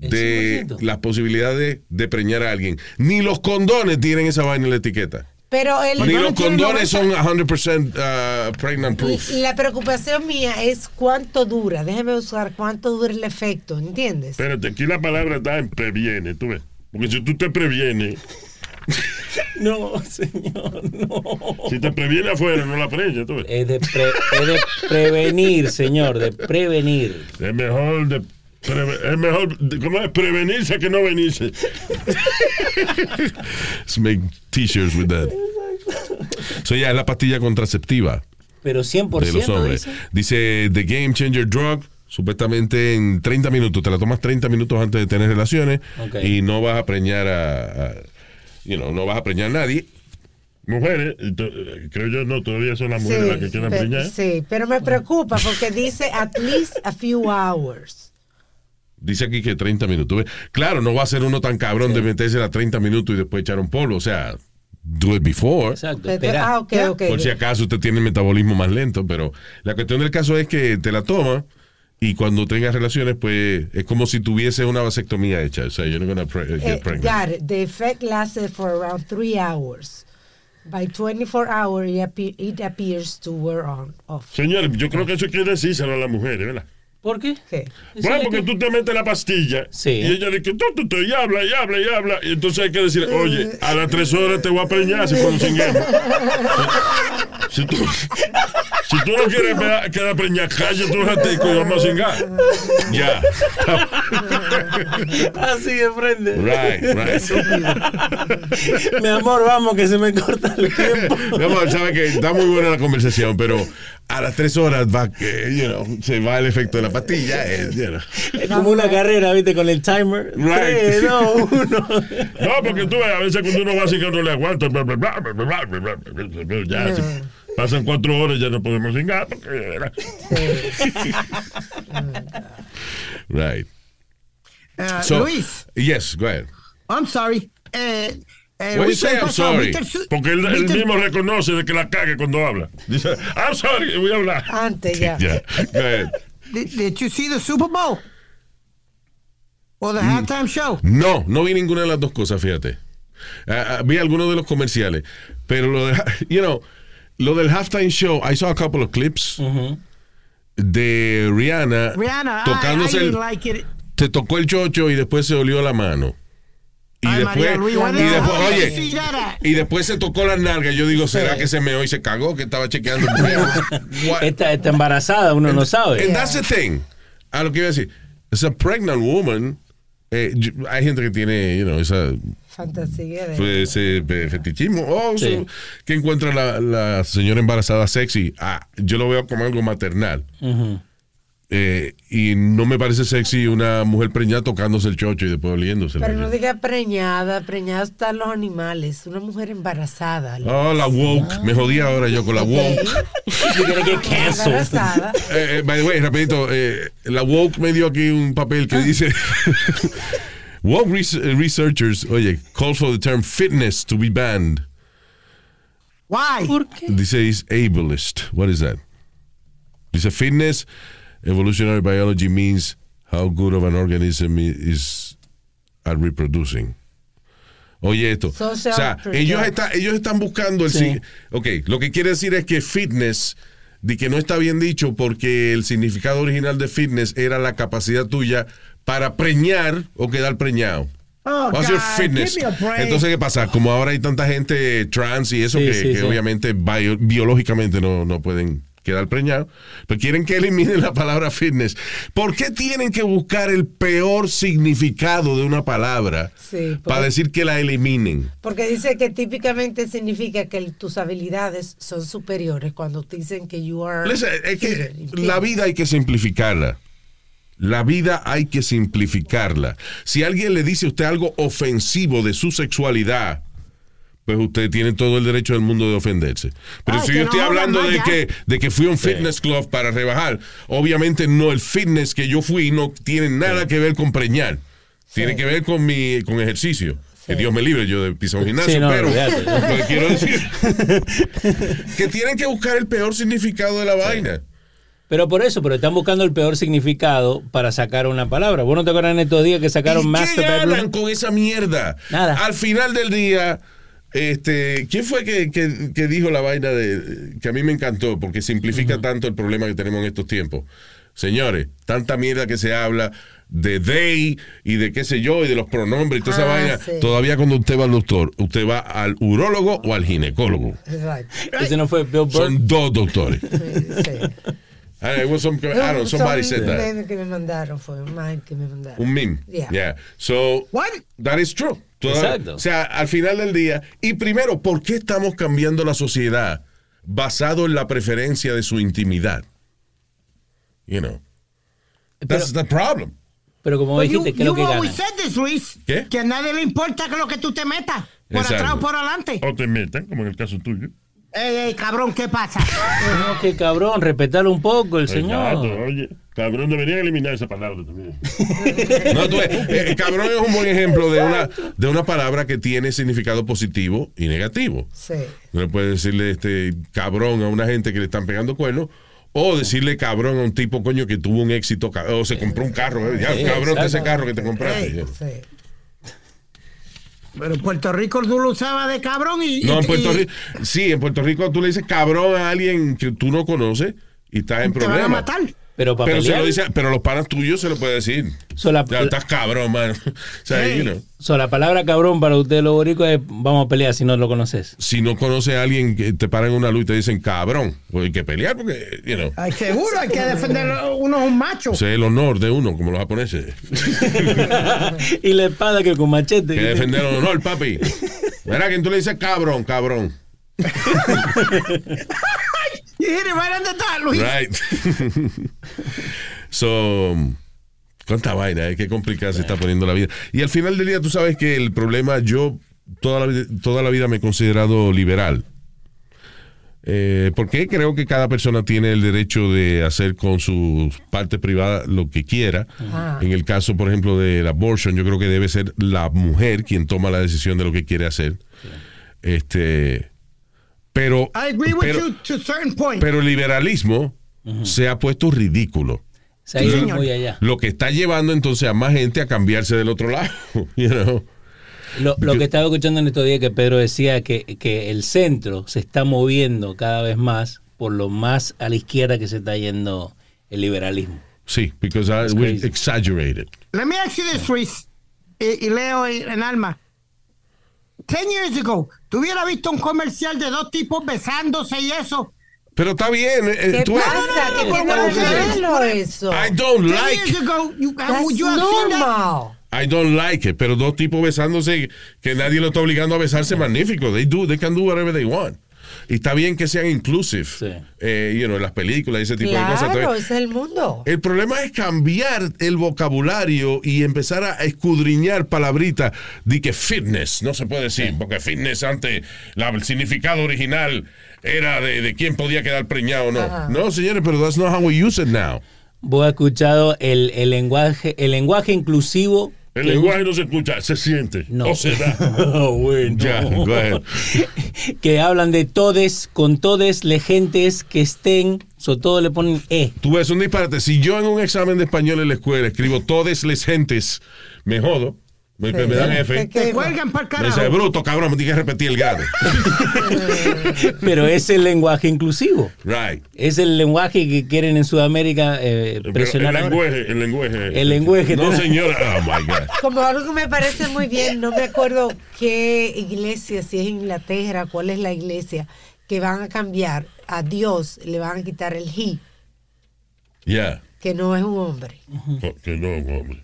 de ¿El 100%? las posibilidades de preñar a alguien. Ni los condones tienen esa vaina en la etiqueta. Pero el, Ni los condones son 100% uh, pregnant proof. la preocupación mía es cuánto dura. Déjeme usar cuánto dura el efecto, ¿entiendes? Espérate, aquí la palabra está en previene, tú ves. Porque si tú te previenes, No, señor, no. si te previene afuera, no la preñas, tú ves. Es de, pre- es de prevenir, señor, de prevenir. Es mejor de preve- es mejor, de- ¿cómo es? Prevenirse que no venirse. Let's make t-shirts with that. So ya es la pastilla contraceptiva Pero 100% de los hombres. dice. The Game Changer Drug. Supuestamente en 30 minutos, te la tomas 30 minutos antes de tener relaciones Ok. y no vas a preñar a, a- you know, no vas a preñar a nadie. Mujeres, y to- creo yo, no, todavía son las mujeres las que quieren preñar. sí, pero me preocupa porque dice at least a few hours. Dice aquí que 30 minutos. Claro, no va a ser uno tan cabrón de meterse a 30 minutos y después echar un polvo. O sea, do it before. Exacto, ah, ok, ok. Por si acaso usted tiene el metabolismo más lento, pero la cuestión del caso es que te la toma y cuando tengas relaciones, pues es como si tuviese una vasectomía hecha. O sea, you're not gonna pre- get Eh, pregnant. got it. The effect lasted for around three hours. By 24 hours, it, appe- it appears to wear on off. Señores, yo creo que eso que decírselo a las mujeres, ¿verdad? ¿Por qué? Bueno, porque tú te metes la pastilla y ella dice, tú, tú, tú, y habla, y habla, y habla. Y entonces hay que decir, oye, a las tres horas te voy a preñar si cuando cinguemos. Si tú, si tú no quieres quedar preñada, cállate un ratico y vamos a cingar. Ya. Así de frente. Right, right. Mi amor, vamos, que se me corta el tiempo. Mi amor, sabe que está muy buena la conversación, pero a las tres horas va, you know, se va el efecto de la pastilla. Es como una carrera, viste, con el timer. Tres, no, uno. no, porque tú a veces cuando uno va así que no le aguanta, bla, bla, bla, bla, bla, bla, bla ya, si pasan cuatro horas ya no podemos cingar. Porque, right. So, Luis. Yes, go ahead. I'm sorry. Uh, eh, weekend say I'm sorry? Mr. Porque él, él mismo reconoce de que la cague cuando habla. Dice, I'm sorry, voy a hablar. Antes ya. Yeah, ahead. Did, did you see the Super Bowl? Or Mm. the halftime show? No, no vi ninguna de las dos cosas, fíjate. Ah, ah, vi algunos de los comerciales, pero lo de, you know, lo del halftime show, I saw a couple of clips de Rihanna, Rihanna, I- tocándose I, el, didn't like te tocó el chocho y después se olió la mano. Y Ay, después, María Luis, y después, oye, y después se tocó las nalgas. Yo digo, ¿será que se meó y se cagó? Que estaba chequeando. Está, está embarazada, uno no sabe. And that's the thing. A lo que iba a decir, es a pregnant woman. eh, hay gente que tiene, you know, esa Fantasía de. fe- fetichismo o Sí. su- que encuentra la, la señora embarazada sexy. Ah, yo lo veo como algo maternal. Ujú. Eh, y no me parece sexy una mujer preñada tocándose el chocho y después oliéndose. Pero no diga preñada, preñada están los animales, una mujer embarazada. Oh, la woke. Me jodí ahora yo con la woke. Embarazada. Eh, eh, by the way, rapidito, eh, la woke me dio aquí un papel que dice woke res- researchers, oye, call for the term fitness to be banned. Why? Dice is ableist. What is that? Dice fitness, evolutionary biology means how good of an organism is at reproducing. Oye esto. Social o sea, ellos, está- ellos están buscando el... Sí. Ok, lo que quiere decir es que fitness, de que no está bien dicho porque el significado original de fitness era la capacidad tuya para preñar o quedar preñado. Oh, What's your God, fitness? give me a break. Entonces, ¿qué pasa? Como ahora hay tanta gente trans y eso Sí, que, sí, que sí. obviamente bio- biológicamente no, no pueden quedar preñados, pero quieren que eliminen la palabra fitness. ¿Por qué tienen que buscar el peor significado de una palabra Sí, porque- para decir que la eliminen? Porque dice que típicamente significa que tus habilidades son superiores cuando te dicen que you are. Es que la vida hay que simplificarla. La vida hay que simplificarla. Si alguien le dice a usted algo ofensivo de su sexualidad, pues usted tiene todo el derecho del mundo de ofenderse. Pero Ay, si yo no estoy hablando más de que, de que fui a un fitness club para rebajar, obviamente no, el fitness que yo fui no tiene nada que ver con preñar. Tiene que ver con mi con ejercicio. Que Dios me libre yo de pisar un gimnasio, Sí, no, pero lo que quiero decir que tienen que buscar el peor significado de la vaina. Pero por eso, pero están buscando el peor significado para sacar una palabra. ¿Vos no te acuerdas en estos días que sacaron ¿Y Master qué ganan con esa mierda? Nada. Al final del día, este, ¿quién fue que, que- que dijo la vaina de que a mí me encantó porque simplifica tanto el problema que tenemos en estos tiempos? Señores, tanta mierda que se habla de they y de qué sé yo y de los pronombres y toda esa Ah, vaina. sí. Todavía cuando usted va al doctor, usted va al urólogo o al ginecólogo. Exacto. Ese no fue Bill Burr. Son dos doctores. Sí. Ah, it was some- I don't know, somebody said that. memes que me mandaron, fue un meme que me mandaron. Un meme. Yeah. Yeah. So, that is true. Toda- Exacto. O sea, al final del día. Y primero, ¿por qué estamos cambiando la sociedad basado en la preferencia de su intimidad? You know. That's the problem. Pero como you, dijiste, ¿qué es lo you que gana? said this, Luis. ¿Qué? Que a nadie le importa lo que tú te metas. Por Exacto. atrás o por adelante. O te metan, como en el caso tuyo. Ey, ey, cabrón, ¿qué pasa? No, que cabrón, respetarlo un poco el Exacto, señor. oye, cabrón, deberían eliminar esa palabra también. No, tú ves, eh, cabrón es un buen ejemplo de una, de una palabra que tiene significado positivo y negativo. Sí. No le puedes decirle este cabrón a una gente que le están pegando cuernos. O decirle cabrón a un tipo, coño, que tuvo un éxito, o se compró un carro. eh, Ya, Sí, cabrón, de ese carro que te compraste. Sí. Pero en Puerto Rico tú lo usabas de cabrón y. No, en Puerto y Rico, sí, en Puerto Rico tú le dices cabrón a alguien que tú no conoces y estás en Te van a problemas. matar. Pero para Pero, se lo dice, pero los panas tuyos se lo puede decir. so la, Ya estás cabrón, mano. O sea, Hey. you know, so la palabra cabrón para usted los boricos es vamos a pelear si no lo conoces. si no conoces a alguien que te paran en una luz y te dicen cabrón, pues hay que pelear porque, you know, Ay, seguro, hay que defender. Uno es un macho. ese es el honor de uno, como los japoneses. y la espada que con machete. que defender el honor, papi. Verá que tú le dices cabrón, cabrón. You hit it right on the dot, Luis. Right. so, cuánta vaina, eh, qué complicada se está poniendo la vida. Y al final del día, tú sabes que el problema, yo toda la, vida- toda la vida me he considerado liberal. Eh, porque creo que cada persona tiene el derecho de hacer con su parte privada lo que quiera. En el caso, por ejemplo, del abortion, yo creo que debe ser la mujer quien toma la decisión de lo que quiere hacer. Este, pero, I agree with pero, you to a certain point. pero el liberalismo se ha puesto ridículo. Se ha ido señor. muy allá. Lo que está llevando entonces a más gente a cambiarse del otro lado. you know. Lo, lo que estaba escuchando en estos días que Pedro decía que, que el centro se está moviendo cada vez más por lo más a la izquierda que se está yendo el liberalismo. Sí, because I, we exaggerated. Let me ask you this, Luis. Y, y Leo y- en alma. Ten years ago, ¿tú hubieras visto un comercial de dos tipos besándose y eso? Pero está bien. eh, ¿Qué tú- pasa? no, ¿Qué no, tiene no, de no, malo eso? I don't like ago, you, That's that? normal. I don't like it, pero dos tipos besándose que nadie lo está obligando a besarse, magnífico. They do, they can do whatever they want. Y está bien que sean inclusive, Sí. eh, you know, en las películas y ese tipo de cosas. Claro, es el mundo. el problema es cambiar el vocabulario y empezar a escudriñar palabritas de que fitness, no se puede decir, porque fitness antes, la- el significado original era de, de quién podía quedar preñado o no. Ajá. No, señores, pero that's not how we use it now. Vos has escuchado el, el lenguaje el lenguaje inclusivo. El que lenguaje no se escucha, se siente. No. O se da. Oh, bueno. Ya, go ahead. que hablan de todes, con todes, le gentes que estén, so todo le ponen E. Tú ves un disparate. Si yo en un examen de español en la escuela escribo todes les gentes, me jodo. Me, me dan F. ¿Qué- qué- Te cuelgan para el Me dice, carajo. bruto, cabrón, me que repetir el grado. Pero es el lenguaje inclusivo. right. Es el lenguaje que quieren en Sudamérica eh, presionar el lenguaje, el lenguaje. El lenguaje. No, señora. Oh, my God. Como algo que me parece muy bien, no me acuerdo qué iglesia, si es Inglaterra, cuál es la iglesia, que van a cambiar a Dios, le van a quitar el he, Yeah. Que no es un hombre, Que no, hombre.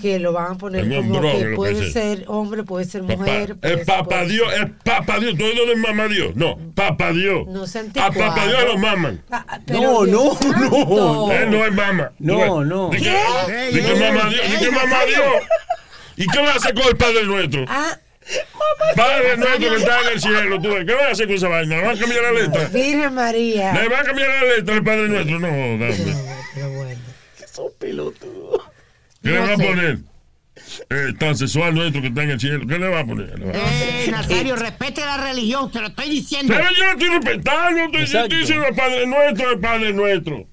que lo van a poner Es un como es que puede es. ser hombre, puede ser Papá, mujer. puede el ser- papá Dios, el papá Dios, tú no eres mamá Dios. No, papá Dios. No se A papá Dios lo maman. Ah, ah, No, no, no. Él no es mamá. No, no. Di que, ¿Qué? di que Ey, mamá Dios, di ey, que mamá. Dios. ¿Y qué va a hacer con el Padre Nuestro? Ah, Padre Nuestro que está en el cielo, tú. ¿Qué va a hacer con esa vaina? ¿Le van a cambiar la letra? Virgen María. ¿Le van a cambiar la letra al Padre Nuestro? No, dame. Pero bueno. ¿Qué le No va a poner? Eh, tan sexual nuestro que está en el cielo. ¿Qué le va a poner? Va a- Eh, Nazario, respete la religión, te lo estoy diciendo. Pero yo no estoy respetando, estoy, estoy diciendo el Padre Nuestro, el Padre Nuestro.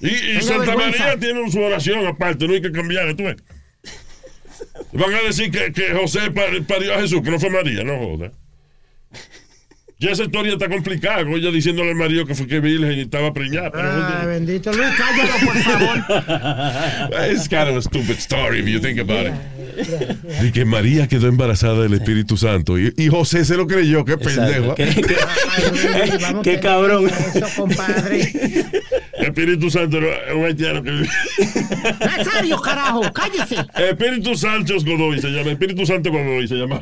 Y, Santa vergüenza. María tiene su oración aparte, no hay que cambiarla, tú ves. Van a decir que, que José pa- parió a Jesús, que no fue María, no joda. Ya esa historia está complicada, con ella diciéndole al marido que fue que virgen y estaba preñada. Pero Ay, bendito Luis, cállalo, por favor. It's kind of a stupid story if you think about it. De que María quedó embarazada del Espíritu Santo y, y José se lo creyó, qué pendejo. ¿Qué, qué- Ay, qué cabrón. Eso, compadre. Espíritu Santo era un haitiano que Nazario, carajo, cállese. Espíritu Sánchez Godoy se llama. Espíritu Santo Godoy se llama.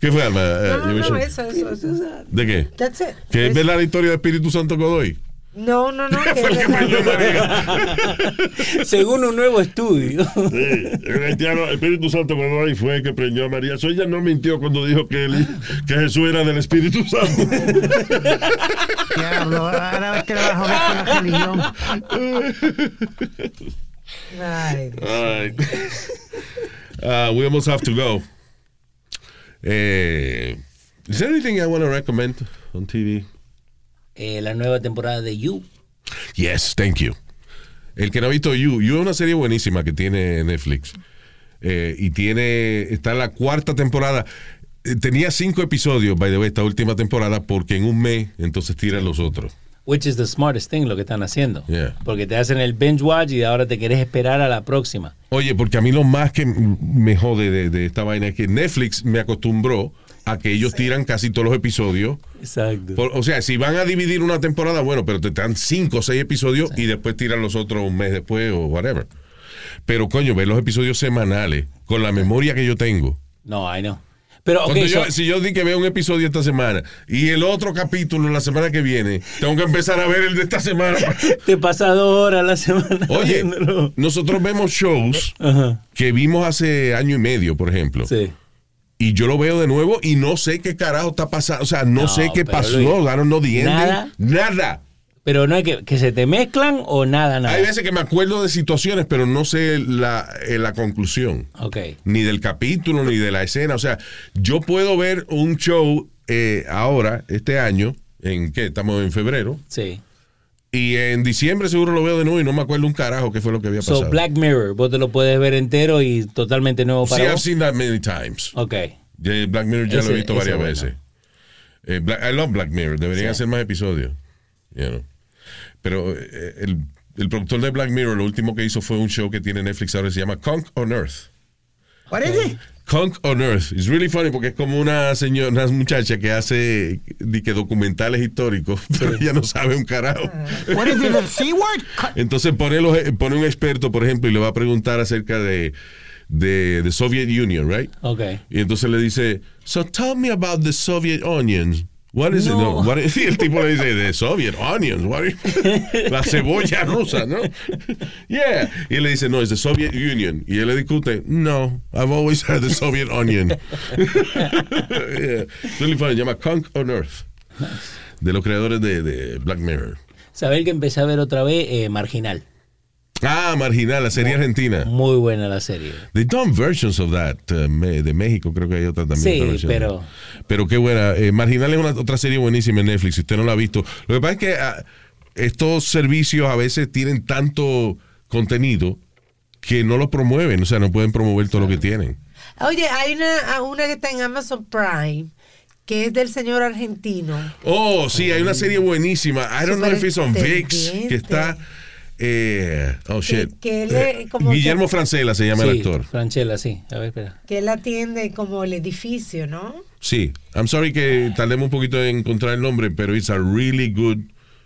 ¿Qué fue, Alma? Eh, No, you no, mentioned- eso, eso, eso. ¿De qué? That's it. ¿Que es la historia de Espíritu Santo Godoy? No, no, no. que Fue el que es verdad. preñó María. Según un nuevo estudio. Sí, el haitiano Espíritu Santo Godoy fue el que preñó a María. So, ella no mintió cuando dijo que, él- que Jesús era del Espíritu Santo. Diablo, ahora es que le va a joder con la religión. Ay, Dios. All right. Uh, we almost have to go. Eh, is there anything I want to recommend on TV? Eh, la nueva temporada de You. Yes, thank you. El que no ha visto You, You es una serie buenísima que tiene Netflix. Eh, y tiene, está en la cuarta temporada. Eh, tenía cinco episodios, by the way, esta última temporada, porque en un mes entonces tiran los otros. Which is the smartest thing lo que están haciendo. Yeah. Porque te hacen el binge watch y ahora te querés esperar a la próxima. Oye, porque a mí lo más que me jode de, de esta vaina es que Netflix me acostumbró a que ellos tiran casi todos los episodios. Exacto. Por- o sea, si van a dividir una temporada, bueno, pero te dan cinco o seis episodios y después tiran los otros un mes después o whatever. Pero coño, ver los episodios semanales con la memoria que yo tengo. No, I know. Pero, yo- so- si yo di que veo un episodio esta semana y el otro capítulo la semana que viene, tengo que empezar a ver el de esta semana. te pasa dos horas la semana. Oye, viéndolo. nosotros vemos shows Ajá. que vimos hace año y medio, por ejemplo. Sí. Y yo lo veo de nuevo y no sé qué carajo está pasando. O sea, no, No, sé qué pasó. Luis, I don't know the ending. nada. Nada. Pero no es que, que se te mezclan o nada, nada. Hay veces que me acuerdo de situaciones, pero no sé la, eh, la conclusión. Ok. Ni del capítulo, ni de la escena. O sea, yo puedo ver un show eh, ahora, este año, en qué, estamos en febrero, Sí. y en diciembre seguro lo veo de nuevo y no me acuerdo un carajo qué fue lo que había pasado. So, Black Mirror, vos te lo puedes ver entero y totalmente nuevo Sí, para I've vos. seen that many times. Ok. Black Mirror ya lo he visto varias bueno. veces. Eh, Black- I love Black Mirror. Deberían Sí. hacer más episodios. You know. Pero eh, el, el productor de Black Mirror lo último que hizo fue un show que tiene Netflix ahora que se llama Conk on Earth. What is it? Conk on Earth. It's really funny porque es como una señora, una muchacha que hace di que documentales históricos, pero ella no sabe un carajo. What is it, the C word? Entonces pone, los- pone un experto, por ejemplo, y le va a preguntar acerca de, de, de Soviet Union, right? Ok. Y entonces le dice, so tell me about the Soviet onions. What is it? No. No, what is- y el tipo le dice, the Soviet onions. What is- la cebolla rusa, ¿no? Yeah. Y él le dice, no, es the Soviet Union. Y él le discute, no, I've always had the Soviet onion. yeah. Really funny. Se llama Conk on Earth. De los creadores de, de Black Mirror. Saber que empecé a ver otra vez eh, Marginal. Ah, Marginal, la serie argentina. Muy buena la serie. They done versions of that. uh, me- de México creo que hay otra también. Sí, otra pero- Pero qué buena. Eh, Marginal es una, otra serie buenísima en Netflix, si usted no la ha visto. Lo que pasa es que ah, estos servicios a veces tienen tanto contenido que no lo promueven, o sea, no pueden promover todo lo que tienen. Oye, hay una, una que está en Amazon Prime que es del señor argentino. Oh, sí, hay una serie buenísima. I don't know if it's on VIX, que está... eh, oh, shit. que él Eh, como Guillermo que- Francela se llama el Sí, actor. Franchella, sí. A ver, espera. Que él atiende como el edificio, ¿no? Sí, I'm sorry que tardemos un poquito en encontrar el nombre, pero it's a really good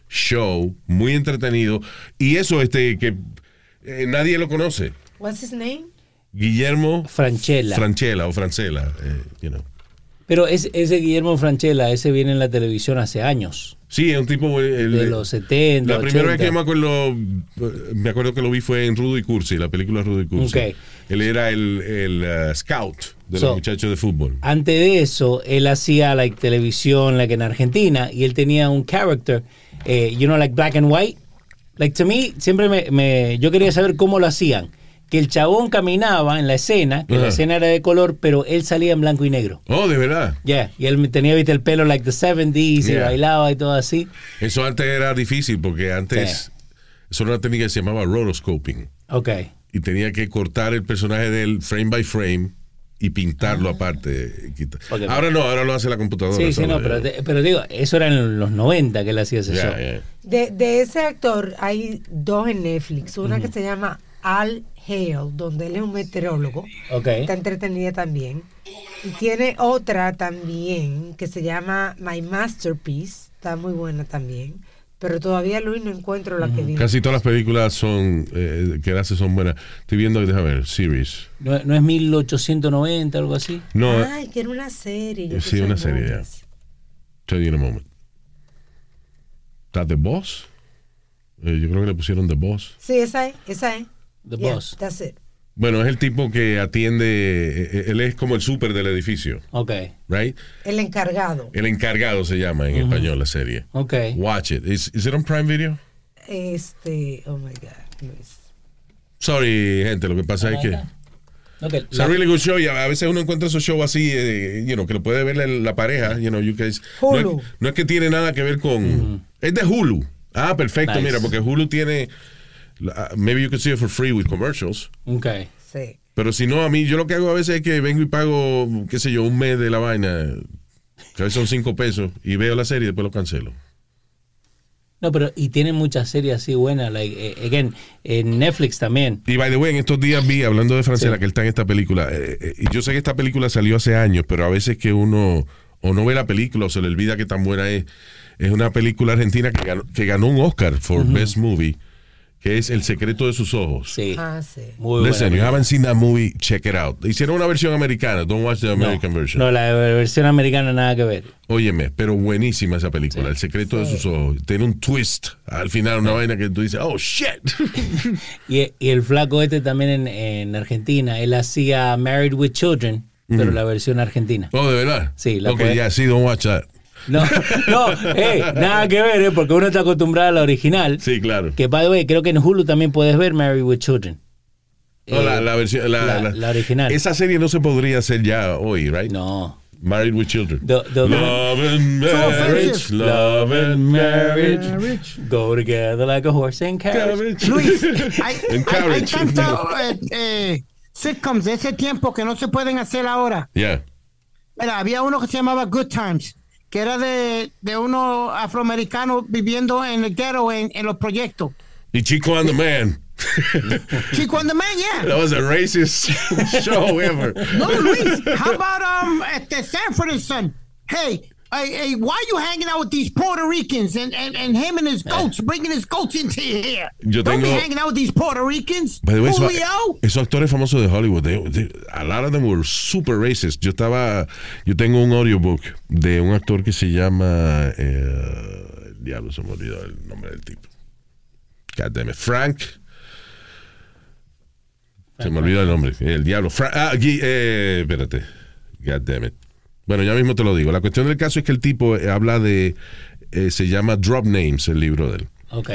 show, muy entretenido. Y eso, este, que eh, nadie lo conoce. What's his name? Guillermo Franchella. Franchella o Francela, eh, you know. Pero es, ese Guillermo Franchella, ese viene en la televisión hace años. Sí, es un tipo... el- De los 70, La primera vez 80. que me acuerdo, eh, me acuerdo que lo vi fue en Rudo y Cursi, la película Rudo y Cursi. Él era el, el, uh, scout de So- los muchachos de fútbol. Antes de eso, él hacía like televisión, like en Argentina, y él tenía un character, eh, you know, like black and white. Like to me, siempre me, me- yo quería saber cómo lo hacían. Que el chabón caminaba en la escena, que la escena era de color, pero él salía en blanco y negro. Oh, de verdad. Yeah, y él tenía, viste, el pelo like the 70s y Yeah. bailaba y todo así. Eso antes era difícil porque antes, Eso era una técnica que se llamaba rotoscoping. Ok. Y tenía que cortar el personaje de él frame by frame y pintarlo aparte. quita- Ok. Ahora no, ahora lo hace la computadora. Sí, sí, no, pero, digo, eso era en los 90 que él hacía ese show. De, de ese actor hay dos en Netflix. Una que se llama Al Hale, donde él es un meteorólogo. Ok. Está entretenida también. Y tiene otra también que se llama My Masterpiece. Está muy buena también. Pero todavía, Luis, no encuentro la que vi. Casi todas las películas son eh, que él hace son buenas. Estoy viendo, déjame ver, series. ¿No, no es 1890, algo así? No, Ay, que era una serie. yo eh, sí, una serie ya. Tell you in a moment. ¿Está The Boss? Eh, yo creo que le pusieron The Boss. Sí, esa es, esa es. The Yeah, Boss. that's it. Bueno, es el tipo que atiende, eh, eh, él es como el súper del edificio, Ok. right? El encargado. El encargado se llama en español la serie. Ok. Watch it. Is, is it on Prime Video? Este, oh my God, Luis. Sorry, gente, lo que pasa es que... Ok, It's a really good show y a veces uno encuentra esos shows así, eh, you know, que lo puede ver la, la pareja, you know, you guys. No es, Hulu. no es que tiene nada que ver con... Es de Hulu. Ah, perfecto, Nice. mira, porque Hulu tiene... la- Maybe you can see it for free with commercials. Ok. Sí. Pero si no, a mí, yo lo que hago a veces es que vengo y pago, qué sé yo, un mes de la vaina, que a veces son cinco pesos, y veo la serie y después lo cancelo. No, pero y tiene muchas series así buenas. Like, eh, again, en Netflix también. Y by the way, en estos días vi, hablando de Francela, Sí. que él está en esta película, eh, eh, y yo sé que esta película salió hace años, pero a veces que uno o no ve la película o se le olvida que tan buena es. Es una película argentina que ganó, que ganó un Oscar for Best Movie, que es El secreto de sus ojos. Sí. Ah, sí. Muy buena. Listen, you haven't seen that movie, check it out. Hicieron una versión americana, don't watch the No, American version. no, la versión americana nada que ver. Óyeme, pero buenísima esa película, El secreto de sus ojos. Tiene un twist al final, una vaina que tú dices, oh shit. Y, y el flaco este también en, en Argentina, él hacía Married with Children, pero la versión argentina. oh, de verdad. Sí, la Ok, ya, sí, don't watch that. No, no, hey, nada que ver, eh, porque uno está acostumbrado a la original. Sí, claro. Que, by the way, creo que en Hulu también puedes ver Married with Children. No, la, Eh, la versión, la, la- la- la original. Esa serie no se podría hacer ya hoy, right? No. Married with Children. The- the- love and marriage, love and marriage. Go together like a horse and carriage. Luis, hay, hay, tantos eh, eh, sitcoms de ese tiempo que no se pueden hacer ahora. Yeah. Mira, había uno que se llamaba Good Times, que era de, de unos afroamericanos viviendo en el ghetto en, en los proyectos. Y Chico and the Man. Chico and the Man, yeah. That was a racist show ever. No, Luis, how about um, este Sanford and Son? Hey, hey, hey, why you hanging out with these Puerto Ricans and, and, and him and his goats, bringing his goats into here? Yo Don't be tengo- hanging out with these Puerto Ricans. By the way, eso- Julio. esos actores famosos de Hollywood, they- they- a lot of them were super racist. Yo estaba, yo tengo un audiobook de un actor que se llama, eh, el diablo se me olvidó el nombre del tipo. God damn it, Frank. Se me olvidó el nombre, el diablo. Fra- ah, eh, espérate. God damn it. Bueno, ya mismo te lo digo. La cuestión del caso es que el tipo eh, habla de, eh, se llama Drop Names, el libro de él. Ok.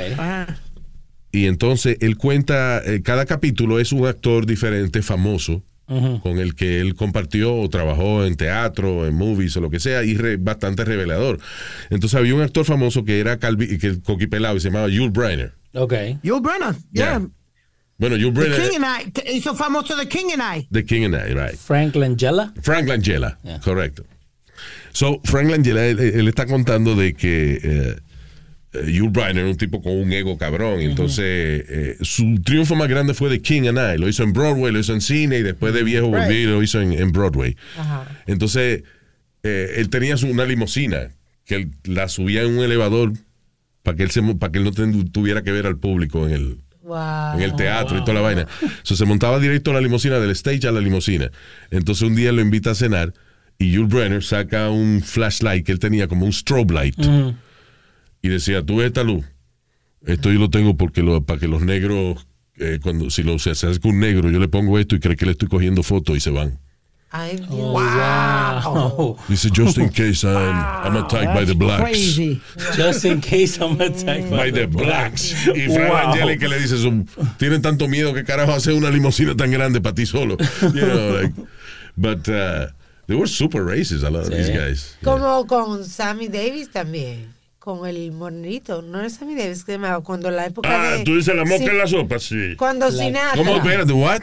Y entonces él cuenta, eh, cada capítulo es un actor diferente, famoso, Ujú. con el que él compartió o trabajó en teatro, en movies o lo que sea, y re- bastante revelador. Entonces había un actor famoso que era calvi, que coquipelado y se llamaba Yul Brynner. Ok. Yul Brenner, yeah. Yeah. Bueno, Yul The Brynner, King and I, hizo famoso The King and I. The King and I, right. Frank Langella. Frank Langella, Yeah. correcto. So, Frank Langella, él, él está contando de que eh, eh, Yul Brynner un tipo con un ego cabrón. Entonces, eh, su triunfo más grande fue The King and I. Lo hizo en Broadway, lo hizo en cine y después de viejo volvió y lo hizo en, en Broadway. Entonces, eh, él tenía su- una limusina que él la subía en un elevador para que él, se, para que él no ten- tuviera que ver al público en el, Wow. en el teatro y toda la vaina. So, se montaba directo a la limusina, del stage a la limusina. Entonces un día lo invita a cenar y Yul Brenner saca un flashlight que él tenía como un strobe light y decía, tú ves esta luz, esto yo lo tengo porque lo, para que los negros, eh, cuando si lo, se acerca un negro, yo le pongo esto y cree que le estoy cogiendo fotos y se van. Ay, Dios. Wow. Dice, just in case I'm, I'm attacked by the blacks. Crazy. Just in case I'm attacked By the blacks. Y Frank Wow. Angelica le dice, "Son- tienen tanto miedo que carajo hacer una limusina tan grande para ti solo. You know, like, but uh, they were super racist, a lot of these guys. Como con Sammy Davis también. con el monito, no es Sammy Davis que llamaba cuando la época Ah, de tú dices la mosca Sí, en la sopa, sí. Cuando Sinatra. ¿Cómo? Espérate, what?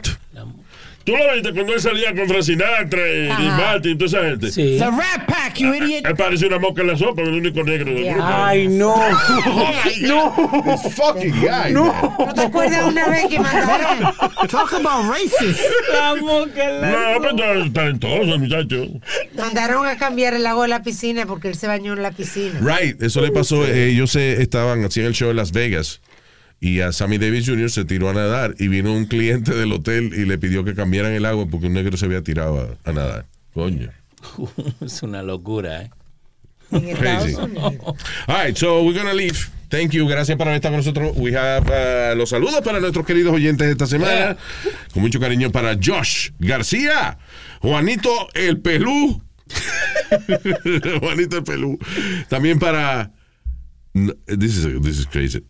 Tú lo viste cuando él salía contra Sinatra y Ajá. Martin y toda esa gente. Sí. The Rat Pack, you idiot. Él parecía una mosca en la sopa, el único negro del grupo. Ay, no. no. Fucking guy. No. ¿No te acuerdas una vez que mandaron? Talk about racist. La mosca en la No, pero está talentoso muchacho. Mandaron a cambiar el agua de la piscina porque él se bañó en la piscina. Right, eso le pasó. eh, ellos se estaban haciendo el show en Las Vegas y a Sammy Davis Jr. se tiró a nadar y vino un cliente del hotel y le pidió que cambiaran el agua porque un negro se había tirado a, a nadar. Coño. Es una locura, ¿eh? Crazy. All right, so we're gonna leave. Thank you. Gracias por haber estado con nosotros. We have uh, los saludos para nuestros queridos oyentes de esta semana. Con mucho cariño para Josh García, Juanito el Pelú. Juanito el Pelú. También para. This is, this is crazy.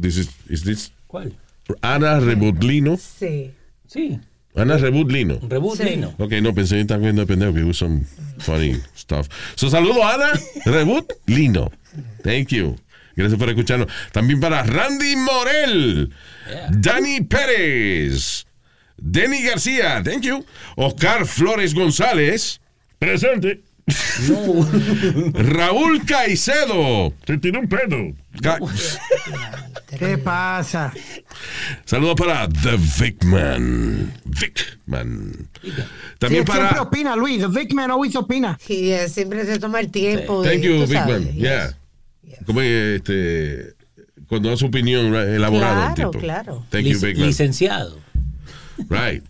This is, is this ¿Cuál? Ana Rebutlino. Sí. Sí. Ana Rebutlino. Rebutlino. Ok, no, pensé que estaba viendo de pendejo que some funny stuff. So, saludo a Ana Rebut Lino. Thank you. Gracias por escucharnos. También para Randy Morel, Dani Pérez, Denny García, thank you. Oscar Flores González, Presente. Raúl Caicedo. Se tiró un pedo. Ca- ¿Qué pasa? Saludos para The Vicman. Vicman. También Sí, Siempre para. opina, Luis. The Vic Man always opina. Y eh, siempre se toma el tiempo. de- Thank you, tú Big sabes, Man. yes. Yeah. Como este, cuando da su opinión elaborada. el Claro, tipo. claro. Thank you, Lic- Big Man. licenciado. Right.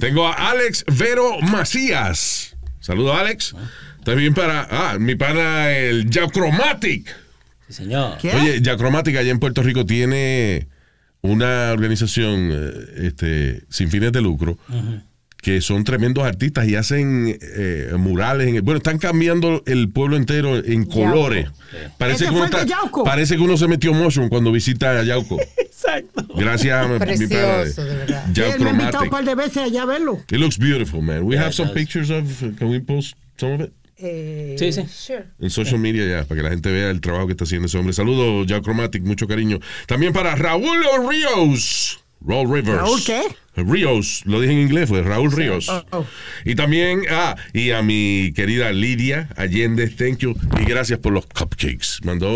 Tengo a Alex Vero Macías. Saludos, Alex. También para, ah, mi pana, el Yachromatic. Sí, señor. ¿Qué? Oye, Yachromatic allá en Puerto Rico tiene una organización eh, este, sin fines de lucro que son tremendos artistas y hacen eh, murales. en- bueno, están cambiando el pueblo entero en colores. Parece que, uno el está- parece que uno se metió motion cuando visita a Yauco. Exacto. Gracias a mi pana de Precioso, de verdad. Sí, me ha invitado un par de veces allá a verlo. It looks beautiful, man. We Yeah, have some does. pictures of. Can we post some of it? Eh, Sí, sí. Sure. En social media ya, para que la gente vea el trabajo que está haciendo ese hombre. Saludos, Jack Chromatic, mucho cariño. También para Raúl Ríos. Raúl Rivers. ¿Raúl qué? Ríos, lo dije en inglés, fue Raúl Ríos. Oh, oh. Y también, ah, y a mi querida Lidia Allende, thank you. Y gracias por los cupcakes. Mandó,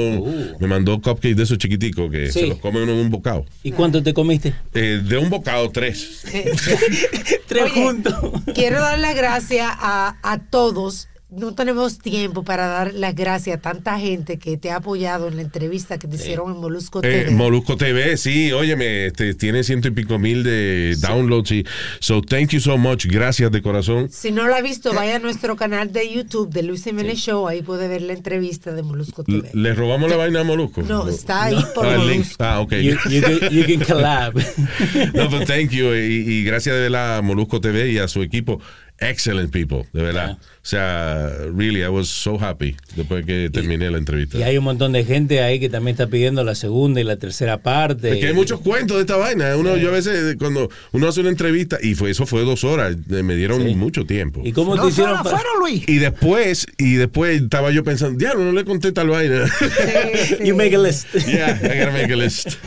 Me mandó cupcakes de esos chiquiticos que Sí. se los come uno en un bocado. ¿Y cuánto te comiste? Eh, de un bocado, tres. Tres Oye, juntos. Quiero dar las gracias a, a todos. No tenemos tiempo para dar las gracias a tanta gente que te ha apoyado en la entrevista que te hicieron en Molusco Eh, TV. Molusco TV, sí, óyeme, este, tiene ciento y pico mil de downloads. Y, so, thank you so much. Gracias de corazón. si no lo ha visto, vaya a nuestro canal de YouTube de Luis Jiménez Show. Ahí puede ver la entrevista de Molusco TV. ¿Le robamos la vaina a Molusco? No, está ahí por Ah, el link. Molusco. Ah, ok. You, you can, you can collab. no, but thank you. Y, y gracias de la a Molusco TV y a su equipo. Excellent people, de verdad. O sea, really, I was so happy después que terminé la entrevista. Y hay un montón de gente ahí que también está pidiendo la segunda y la tercera parte. Es que hay muchos cuentos de esta vaina. Uno, Yo a veces, cuando uno hace una entrevista, y fue eso fue dos horas, eh, me dieron Sí. mucho tiempo. ¿Y cómo te hicieron? horas fueron, Luis. Y después, y después estaba yo pensando, diablo, no le conté tal vaina. Sí, sí. You make a list. yeah, I gotta make a list.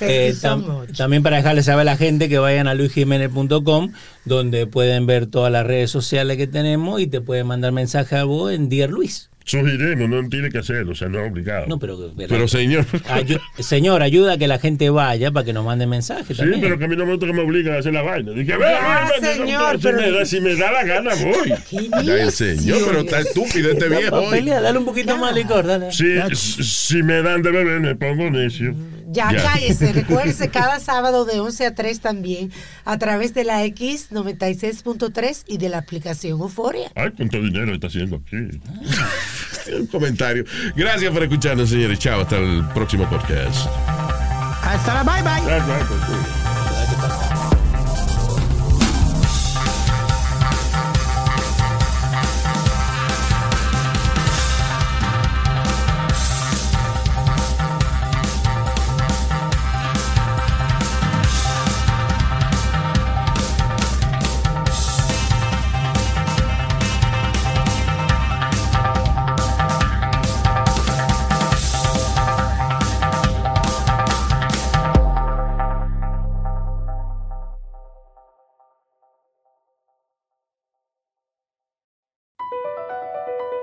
Eh, tam- también para dejarles saber a la gente que vayan a luisjimenez.com donde pueden ver todas las redes sociales que tenemos y te pueden mandar mensaje a vos en Dear Luis. Sugerimos, no tiene que hacerlo, o sea, no es obligado. No, pero, pero- Pero señor. ayu- señor, ayuda a que la gente vaya para que nos manden mensajes Sí, también. pero que a mí no me gusta que me obligan a hacer la vaina. Dije, ve, no, señor, no, si, pero- me da, si me da la gana, voy. El señor, pero está estúpido este viejo hoy. papelea, dale un poquito más licor, dale. Si, si me dan de beber, me pongo necio. Ya, Ya. cállese. Recuérdese cada sábado de 11 a 3 también a través de la X 96.3 y de la aplicación Euforia. Ay, cuánto dinero está haciendo aquí. Un comentario. Gracias por escucharnos, señores. Chao, hasta el próximo podcast. Hasta la bye bye. Ay, ay, pues,